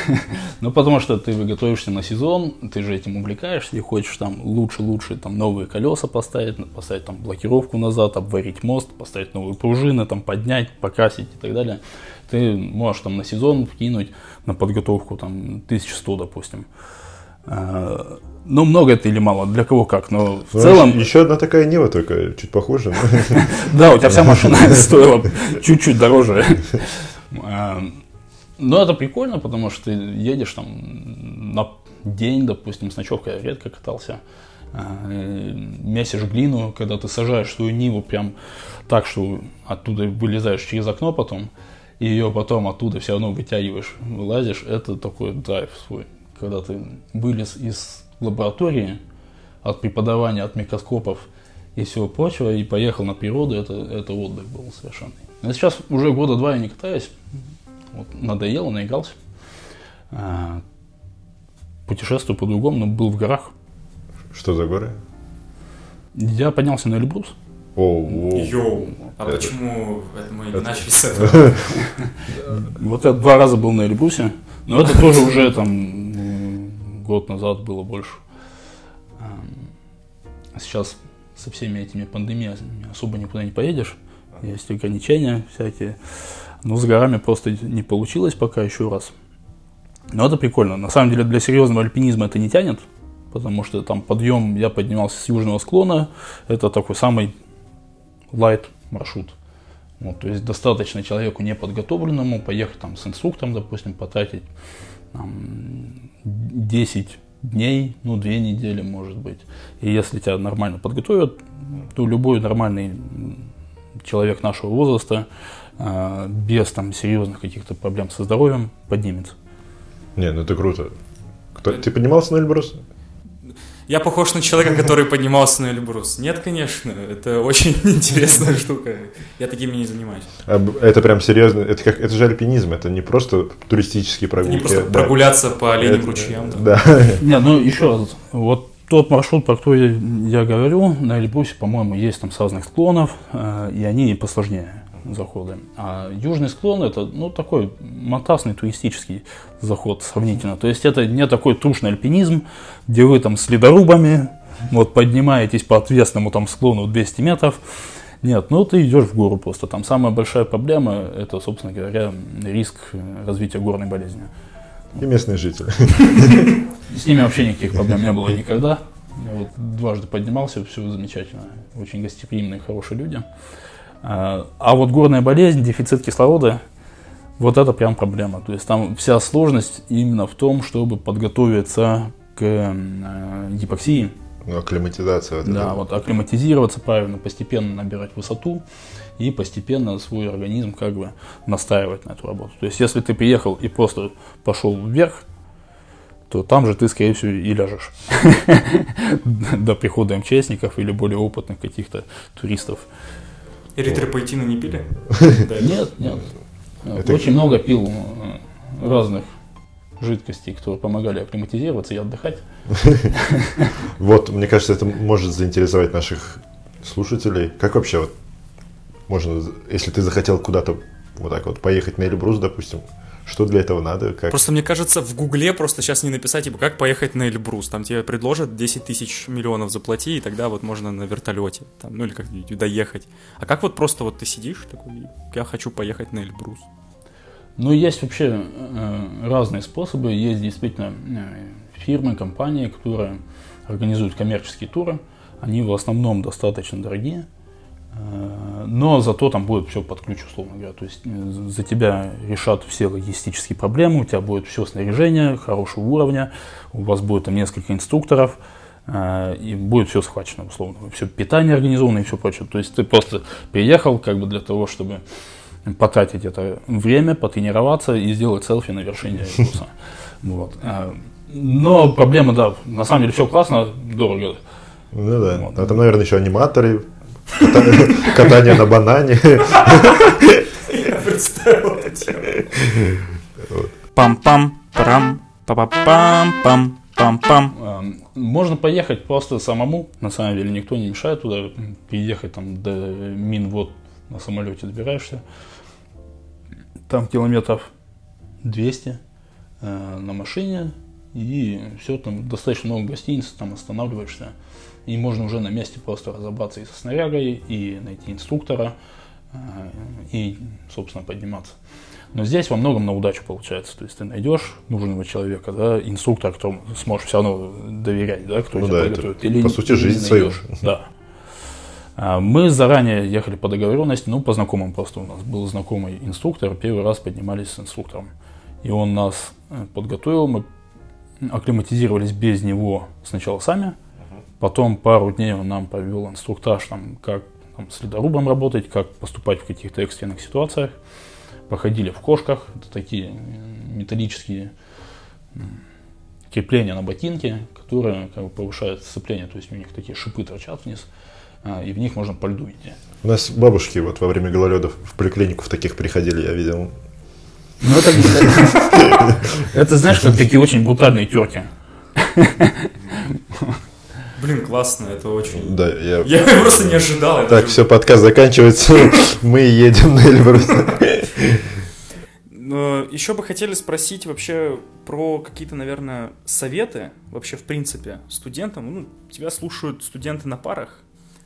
Speaker 2: Ну, потому что ты готовишься на сезон, ты же этим увлекаешься и хочешь там лучше-лучше там новые колеса поставить, поставить там блокировку назад, обварить мост, поставить новые пружины, там поднять, покрасить и так далее. Ты можешь там на сезон вкинуть на подготовку там 1100, допустим. А, Ну, много это или мало, для кого как, но в
Speaker 1: Ну,
Speaker 2: целом...
Speaker 1: Еще одна такая Нива, только чуть похуже.
Speaker 2: Да, у тебя вся машина стоила чуть-чуть дороже. А, Но это прикольно, потому что ты едешь там на день, допустим, с ночевкой я редко катался. а, Месишь глину, когда ты сажаешь свою Ниву прям так, что оттуда вылезаешь через окно потом, и ее потом оттуда все равно вытягиваешь, вылазишь, это такой драйв свой. Когда ты вылез из лаборатории, от преподавания, от микроскопов и всего прочего, и поехал на природу, это, это отдых был совершенный. Но сейчас уже года два я не катаюсь, вот, надоело, наигрался. А, путешествую по-другому, но был в горах.
Speaker 1: Что за горы?
Speaker 2: Я поднялся на Эльбрус.
Speaker 1: О.
Speaker 3: Йоу, а
Speaker 1: Это-
Speaker 3: почему это мы не начали с этого?
Speaker 2: Вот я два раза был на Эльбрусе, но это тоже уже там год назад было больше. А Сейчас со всеми этими пандемиями особо никуда не поедешь. Есть ограничения всякие. Но с горами просто не получилось пока еще раз. Но это прикольно. На самом деле для серьезного альпинизма это не тянет, потому что там подъем, я поднимался с южного склона, это такой самый лайт маршрут. Вот, то есть достаточно человеку неподготовленному поехать там с инструктором, допустим, потратить там, 10 дней, ну, 2 недели, может быть. И если тебя нормально подготовят, то любой нормальный человек нашего возраста а, без там серьезных каких-то проблем со здоровьем поднимется.
Speaker 1: Не, ну это круто. Кто, ты поднимался на Эльбрус?
Speaker 3: Я похож на человека, который поднимался на Эльбрус. Нет, конечно, это очень интересная штука. Я такими не занимаюсь.
Speaker 1: А Это прям серьезно. Это как это же альпинизм, это не просто туристические
Speaker 3: Это
Speaker 1: прогулки.
Speaker 3: не просто
Speaker 1: да.
Speaker 3: прогуляться по оленям
Speaker 1: Это-
Speaker 3: ручьям. да.
Speaker 1: Да.
Speaker 2: Не, ну еще раз, вот тот маршрут, про который я говорю, на Эльбрусе, по-моему, есть там с разных склонов, э, и они посложнее заходы. А южный склон это, ну, такой мотасный туристический заход сравнительно. То есть это не такой трушный альпинизм, где вы там с ледорубами вот поднимаетесь по отвесному там склону 200 метров. Нет, ну ты идешь в гору просто. Там самая большая проблема это, собственно говоря, риск развития горной болезни.
Speaker 1: И местные жители.
Speaker 2: С ними вообще никаких проблем не было никогда. Я вот дважды поднимался, все замечательно. Очень гостеприимные, хорошие люди. А вот горная болезнь, дефицит кислорода, вот это прям проблема. То есть там вся сложность именно в том, чтобы подготовиться к э, гипоксии.
Speaker 1: Ну, акклиматизация. вот
Speaker 2: Да,
Speaker 1: это.
Speaker 2: вот акклиматизироваться правильно, постепенно набирать высоту и постепенно свой организм как бы настраивать на эту работу. То есть, если ты приехал и просто пошел вверх, то там же ты, скорее всего, и ляжешь до прихода МЧСников или более опытных каких-то туристов.
Speaker 3: Эритропоэтина не пили? Да.
Speaker 2: Нет, нет. Очень много пил э, разных жидкостей, которые помогали акклиматизироваться и отдыхать.
Speaker 1: Вот, мне кажется, это может заинтересовать наших слушателей. Как вообще вот можно, если ты захотел куда-то вот так вот поехать на Эльбрус, допустим, что для этого надо? Как?
Speaker 3: Просто мне кажется, в Гугле просто сейчас не написать, типа, как поехать на Эльбрус. Там тебе предложат 10 тысяч миллионов заплати, и тогда вот можно на вертолете, там, ну или как-нибудь доехать. А как вот просто вот ты сидишь такой, я хочу поехать на Эльбрус.
Speaker 2: Ну, есть вообще э, разные способы. Есть действительно э, фирмы, компании, которые организуют коммерческие туры. Они в основном достаточно дорогие. Э, Но зато там будет все под ключ, условно говоря. То есть э, за тебя решат все логистические проблемы, у тебя будет все снаряжение хорошего уровня, у вас будет там несколько инструкторов, э, и будет все схвачено, условно. Все питание организовано и все прочее. То есть ты просто приехал как бы для того, чтобы потратить это время, потренироваться и сделать селфи на вершине Эльбруса. Вот. Но проблема, да, на самом деле все классно, дорого.
Speaker 1: Ну да.
Speaker 2: Вот.
Speaker 1: А там, наверное, еще аниматоры, катание на банане.
Speaker 3: Я представил Пам-пам, парам, па-па-пам-пам, пам-пам.
Speaker 2: А, Можно поехать просто самому, на самом деле никто не мешает туда приехать там до Минвод на самолете добираешься. Там километров 200 э, на машине и все там достаточно много гостиниц, там останавливаешься и можно уже на месте просто разобраться и со снарягой, и найти инструктора, э, и, собственно, подниматься. Но здесь во многом на удачу получается. То есть ты найдешь нужного человека, да, инструктора, которому сможешь все равно доверять, да, кто
Speaker 1: Ну
Speaker 2: тебя
Speaker 1: да, это,
Speaker 2: подготовит.
Speaker 1: по сути, жизнь свою.
Speaker 2: Да. А, Мы заранее ехали по договоренности, ну, по знакомым просто у нас был знакомый инструктор, первый раз поднимались с инструктором. И он нас э, подготовил, мы акклиматизировались без него сначала сами, потом пару дней он нам повел инструктаж, там, как там, с ледорубом работать, как поступать в каких-то экстренных ситуациях. Походили в кошках, это такие металлические крепления на ботинке, которые как бы, повышают сцепление, то есть у них такие шипы торчат вниз, а, и в них можно по льду идти.
Speaker 1: У нас бабушки вот во время гололедов в поликлинику в таких приходили, я видел.
Speaker 2: Ну, это, это, знаешь, как такие очень брутальные терки.
Speaker 3: Блин, классно, это очень...
Speaker 1: Да, я...
Speaker 3: Я просто не ожидал.
Speaker 1: Так,
Speaker 3: даже-
Speaker 1: все, подкаст заканчивается. Мы едем на Эльбрус.
Speaker 3: Еще бы хотели спросить вообще про какие-то, наверное, советы вообще в принципе студентам. Ну, тебя слушают студенты на парах,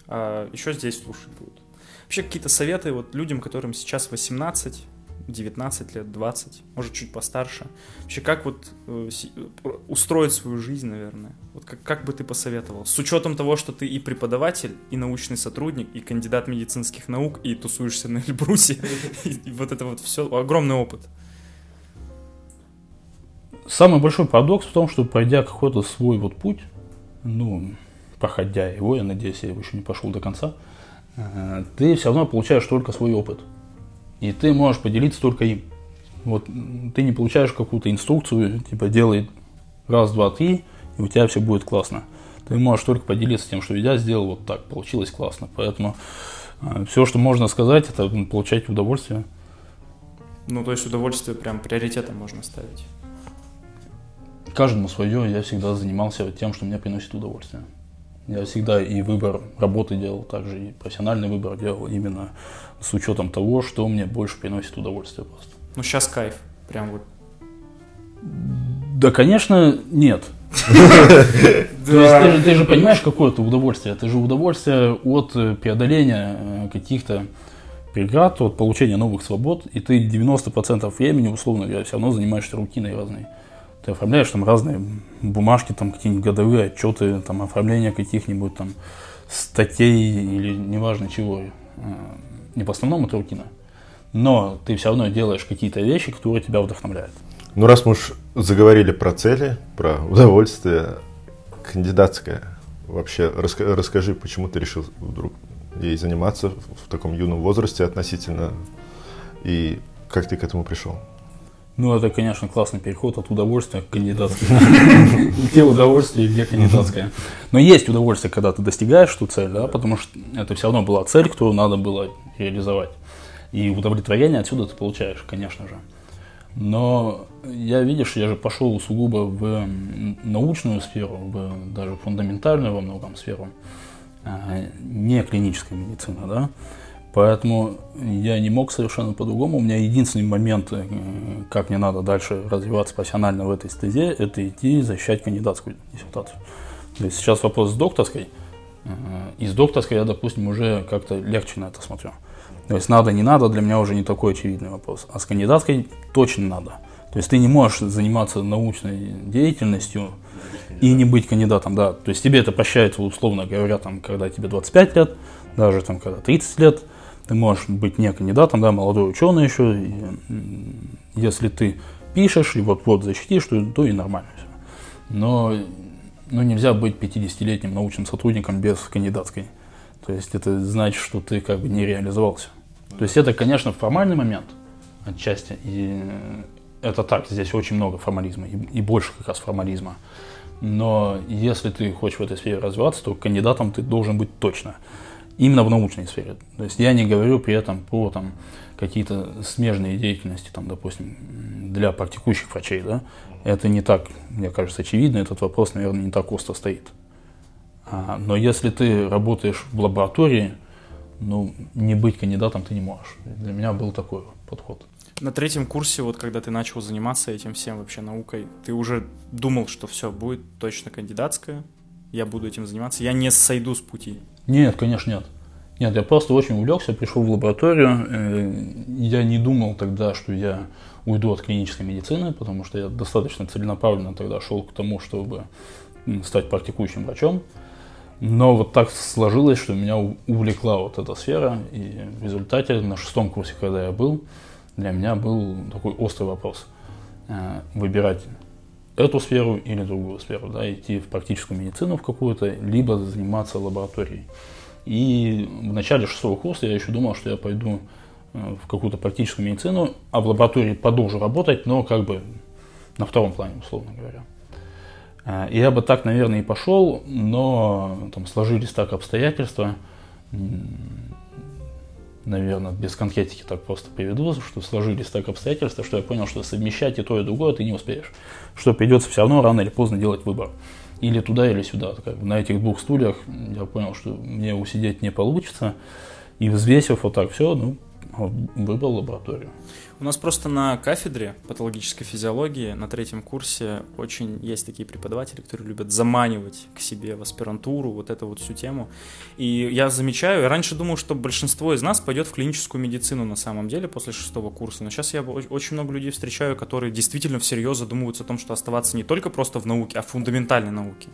Speaker 3: а еще здесь слушать будут. Вообще какие-то советы вот людям, которым сейчас 18, 19 лет, 20, может чуть постарше. Вообще как вот э, э, устроить свою жизнь, наверное? Вот как, как бы ты посоветовал? С учетом того, что ты и преподаватель, и научный сотрудник, и кандидат медицинских наук, и тусуешься на Эльбрусе, и вот это вот все, огромный опыт.
Speaker 2: Самый большой парадокс в том, что пройдя какой-то свой вот путь, ну, проходя его, я надеюсь, я его еще не пошел до конца, э, ты все равно получаешь только свой опыт. И ты можешь поделиться только им. Вот ты не получаешь какую-то инструкцию, типа делай раз, два, три, и у тебя все будет классно. Ты можешь только поделиться тем, что я сделал вот так, получилось классно. Поэтому все, что можно сказать, это получать удовольствие.
Speaker 3: Ну, то есть удовольствие прям приоритетом можно ставить.
Speaker 2: Каждому свое, я всегда занимался тем, что мне приносит удовольствие. Я всегда и выбор работы делал, также и профессиональный выбор делал именно с учетом того, что мне больше приносит удовольствие просто.
Speaker 3: Ну, сейчас кайф. Прям вот.
Speaker 2: Да, конечно, нет. Же- ты же понимаешь, какое это удовольствие. Это же удовольствие от э, преодоления э, каких-то преград, от получения новых свобод, и ты 90% времени, условно говоря, все равно занимаешься рутиной разной. Ты оформляешь там разные бумажки, там какие-нибудь годовые отчеты, там оформление каких-нибудь там статей или неважно чего. Э, И в основном это рутина. Но ты все равно делаешь какие-то вещи, которые тебя вдохновляют.
Speaker 1: Ну, раз мы уж заговорили про цели, про удовольствие, кандидатская, вообще расскажи, почему ты решил вдруг ей заниматься в таком юном возрасте относительно, и как ты к этому пришел?
Speaker 2: Ну, это, конечно, классный переход от удовольствия к кандидатской. Где удовольствие где кандидатская. Но есть удовольствие, когда ты достигаешь ту цель, да, потому что это все равно была цель, которую надо было реализовать. И удовлетворение отсюда ты получаешь, конечно же. Но я, видишь, я же пошел сугубо в научную сферу, в даже фундаментальную во многом сферу, а, не клиническая медицина, да. Поэтому я не мог совершенно по-другому. У меня единственный момент, э, как мне надо дальше развиваться профессионально в этой стезе, это идти защищать кандидатскую диссертацию. То есть сейчас вопрос с докторской. Э, И с докторской я, допустим, уже как-то легче на это смотрю. То есть надо, не надо, для меня уже не такой очевидный вопрос. А с кандидатской точно надо. То есть ты не можешь заниматься научной деятельностью и не быть кандидатом, да. То есть тебе это прощается, условно говоря, там, когда тебе 25 лет, даже там, когда 30 лет, ты можешь быть не кандидатом, да, молодой ученый еще. И, если ты пишешь и вот-вот защитишь, то, то и нормально все. Но ну, нельзя быть 50-летним научным сотрудником без кандидатской. То есть это значит, что ты как бы не реализовался. То есть это, конечно, формальный момент отчасти. И это так, здесь очень много формализма и, и больше как раз формализма. Но если ты хочешь в этой сфере развиваться, то кандидатом ты должен быть точно. Именно в научной сфере. То есть я не говорю при этом про там, какие-то смежные деятельности, там, допустим, для практикующих врачей. Да? Это не так, мне кажется, очевидно. Этот вопрос, наверное, не так остро стоит. А, но если ты работаешь в лаборатории, ну, не быть кандидатом ты не можешь. Для меня был такой подход.
Speaker 3: На третьем курсе, вот когда ты начал заниматься этим всем вообще наукой, ты уже думал, что все, будет точно кандидатская, я буду этим заниматься, я не сойду с пути.
Speaker 2: Нет, конечно, нет. Нет, я просто очень увлекся, пришел в лабораторию. э, Я не думал тогда, что я уйду от клинической медицины, потому что я достаточно целенаправленно тогда шел к тому, чтобы стать практикующим врачом. Но вот так сложилось, что меня увлекла вот эта сфера, и в результате на шестом курсе, когда я был, для меня был такой острый вопрос. э, Выбирать эту сферу или другую сферу, да, идти в практическую медицину в какую-то, либо заниматься лабораторией. И в начале шестого курса я еще думал, что я пойду э, в какую-то практическую медицину, а в лаборатории продолжу работать, но как бы на втором плане, условно говоря. Э, я бы так, наверное, и пошел, но там сложились так обстоятельства, наверное, без конкретики так просто приведу, что сложились так обстоятельства, что я понял, что совмещать и то, и другое ты не успеешь. Что придется все равно рано или поздно делать выбор. Или туда, или сюда. На этих двух стульях я понял, что мне усидеть не получится. И взвесив вот так все, ну, выбрал лабораторию.
Speaker 3: У нас просто на кафедре патологической физиологии на третьем курсе очень есть такие преподаватели, которые любят заманивать к себе в аспирантуру вот эту вот всю тему. И я замечаю, я раньше думал, что большинство из нас пойдет в клиническую медицину на самом деле после шестого курса, но сейчас я очень много людей встречаю, которые действительно всерьез задумываются о том, что оставаться не только просто в науке, а в фундаментальной науке.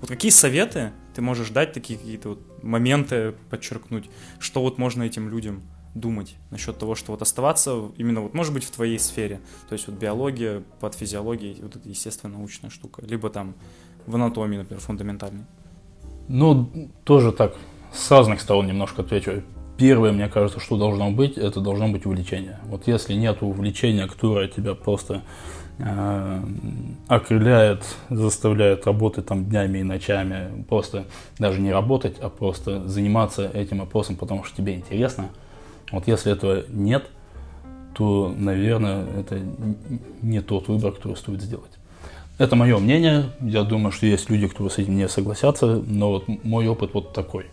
Speaker 3: Вот какие советы ты можешь дать, такие какие-то вот моменты подчеркнуть, что вот можно этим людям думать насчет того, что вот оставаться именно вот может быть в твоей сфере, то есть вот биология под физиологией, вот это естественно научная штука, либо там в анатомии, например, фундаментальной.
Speaker 2: Ну, тоже так, с разных сторон немножко отвечу. Первое, мне кажется, что должно быть, это должно быть увлечение. Вот если нет увлечения, которое тебя просто э, окрыляет, заставляет работать там днями и ночами, просто даже не работать, а просто заниматься этим вопросом, потому что тебе интересно. Вот если этого нет, то, наверное, это не тот выбор, который стоит сделать. Это мое мнение. Я думаю, что есть люди, которые с этим не согласятся, но вот мой опыт вот такой,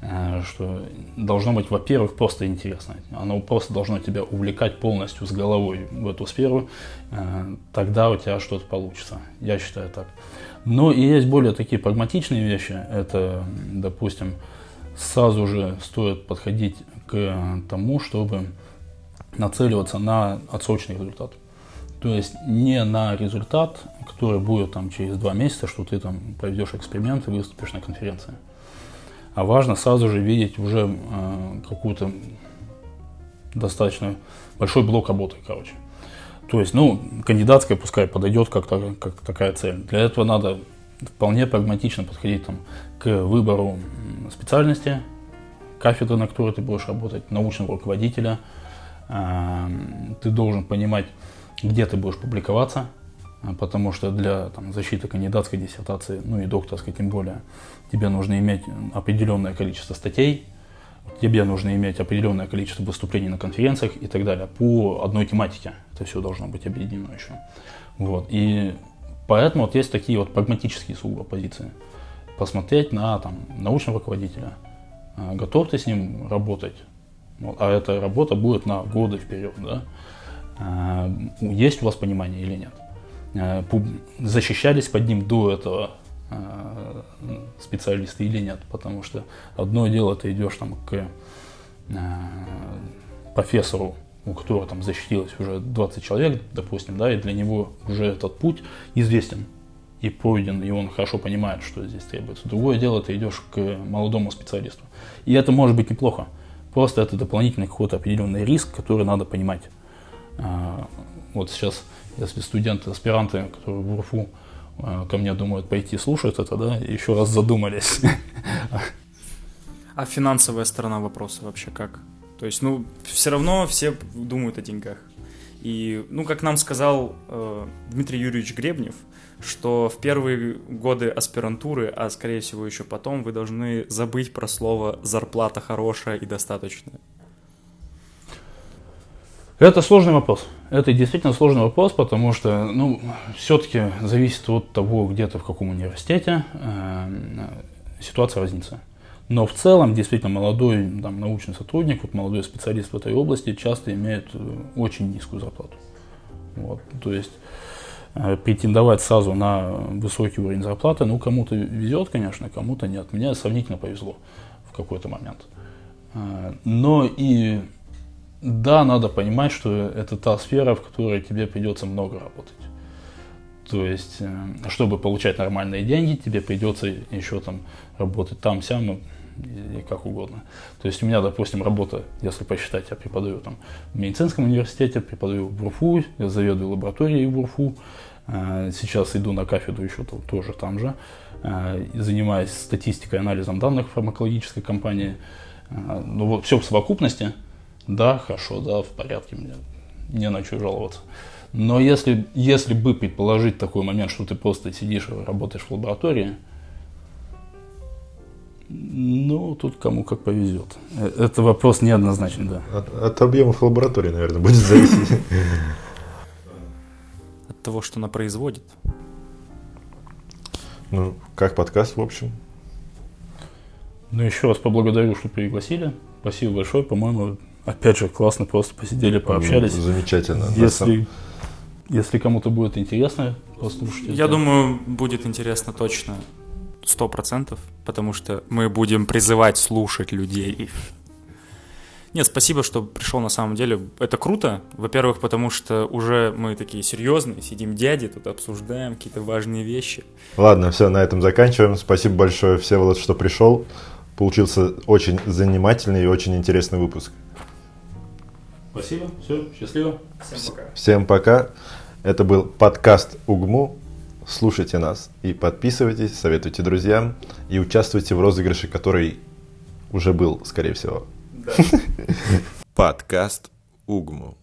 Speaker 2: э, что должно быть, во-первых, просто интересно. Оно просто должно тебя увлекать полностью с головой в эту сферу. э, Тогда у тебя что-то получится. Я считаю так. Но и есть более такие прагматичные вещи. Это, допустим, сразу же стоит подходить тому, чтобы нацеливаться на отсрочный результат. То есть не на результат, который будет там через два месяца, что ты там проведешь эксперимент и выступишь на конференции. А важно сразу же видеть уже э, какую-то достаточно большой блок работы, короче. То есть, ну, кандидатская пускай подойдет как, как такая цель. Для этого надо вполне прагматично подходить там, к выбору специальности, кафедры, на которой ты будешь работать, научного руководителя. А, ты должен понимать, где ты будешь публиковаться, а, потому что для там, защиты кандидатской диссертации, ну и докторской тем более, тебе нужно иметь определенное количество статей, тебе нужно иметь определенное количество выступлений на конференциях и так далее по одной тематике. Это все должно быть объединено еще. Вот. И поэтому вот есть такие вот прагматические сугубо позиции. Посмотреть на там, научного руководителя, готов ты с ним работать, а эта работа будет на годы вперед, да? А, есть у вас понимание или нет? А, защищались под ним до этого а, специалисты или нет, потому что одно дело, ты идешь там к профессору, у которого там защитилось уже 20 человек, допустим, да, и для него уже этот путь известен и пройден, и он хорошо понимает, что здесь требуется. Другое дело, ты идешь к молодому специалисту. И это может быть неплохо. Просто это дополнительный какой-то определенный риск, который надо понимать. А, вот сейчас, если студенты, аспиранты, которые в УРФУ а, ко мне думают пойти слушать это, да, еще раз задумались.
Speaker 3: А финансовая сторона вопроса вообще как? То есть, ну, все равно все думают о деньгах. И, ну, как нам сказал э, Дмитрий Юрьевич Гребнев, что в первые годы аспирантуры, а скорее всего еще потом, вы должны забыть про слово «зарплата хорошая и достаточная».
Speaker 2: Это сложный вопрос. Это действительно сложный вопрос, потому что, ну, все-таки зависит от того, где ты в каком университете, э, ситуация разнится. Но в целом, действительно, молодой там, научный сотрудник, вот молодой специалист в этой области часто имеет э, очень низкую зарплату. Вот. То есть претендовать сразу на высокий уровень зарплаты. Ну, кому-то везет, конечно, кому-то нет. Мне сравнительно повезло в какой-то момент. Э, но и да, надо понимать, что это та сфера, в которой тебе придется много работать. То есть, э, чтобы получать нормальные деньги, тебе придется еще там работать там, сям, и как угодно. То есть у меня, допустим, работа, если посчитать, я преподаю там в медицинском университете, преподаю в УРФУ, я заведую лабораторией в УРФУ, э, сейчас иду на кафедру еще тоже там же, э, занимаюсь статистикой, анализом данных фармакологической компании. Э, ну вот все в совокупности, да, хорошо, да, в порядке, мне не на что жаловаться. Но если, если бы предположить такой момент, что ты просто сидишь и работаешь в лаборатории, ну, тут кому как повезет. Э, это вопрос неоднозначный, да.
Speaker 1: От, от объемов лаборатории, наверное, будет зависеть.
Speaker 3: От того, что она производит.
Speaker 1: Ну, как подкаст, в общем.
Speaker 2: Ну, еще раз поблагодарю, что пригласили. Спасибо большое. По-моему, опять же, классно просто посидели, пообщались.
Speaker 1: Замечательно.
Speaker 2: Если, если кому-то будет интересно, послушайте.
Speaker 3: Я думаю, будет интересно точно сто процентов, потому что мы будем призывать слушать людей. Нет, спасибо, что пришел на самом деле. Это круто. Во-первых, потому что уже мы такие серьезные, сидим дяди, тут обсуждаем какие-то важные вещи.
Speaker 1: Ладно, все, на этом заканчиваем. Спасибо большое, Всеволод, что пришел. Получился очень занимательный и очень интересный выпуск.
Speaker 2: Спасибо, все, счастливо.
Speaker 3: Всем пока.
Speaker 1: Всем пока. Это был подкаст УГМУ слушайте нас и подписывайтесь, советуйте друзьям и участвуйте в розыгрыше, который уже был, скорее всего.
Speaker 5: Подкаст Угму.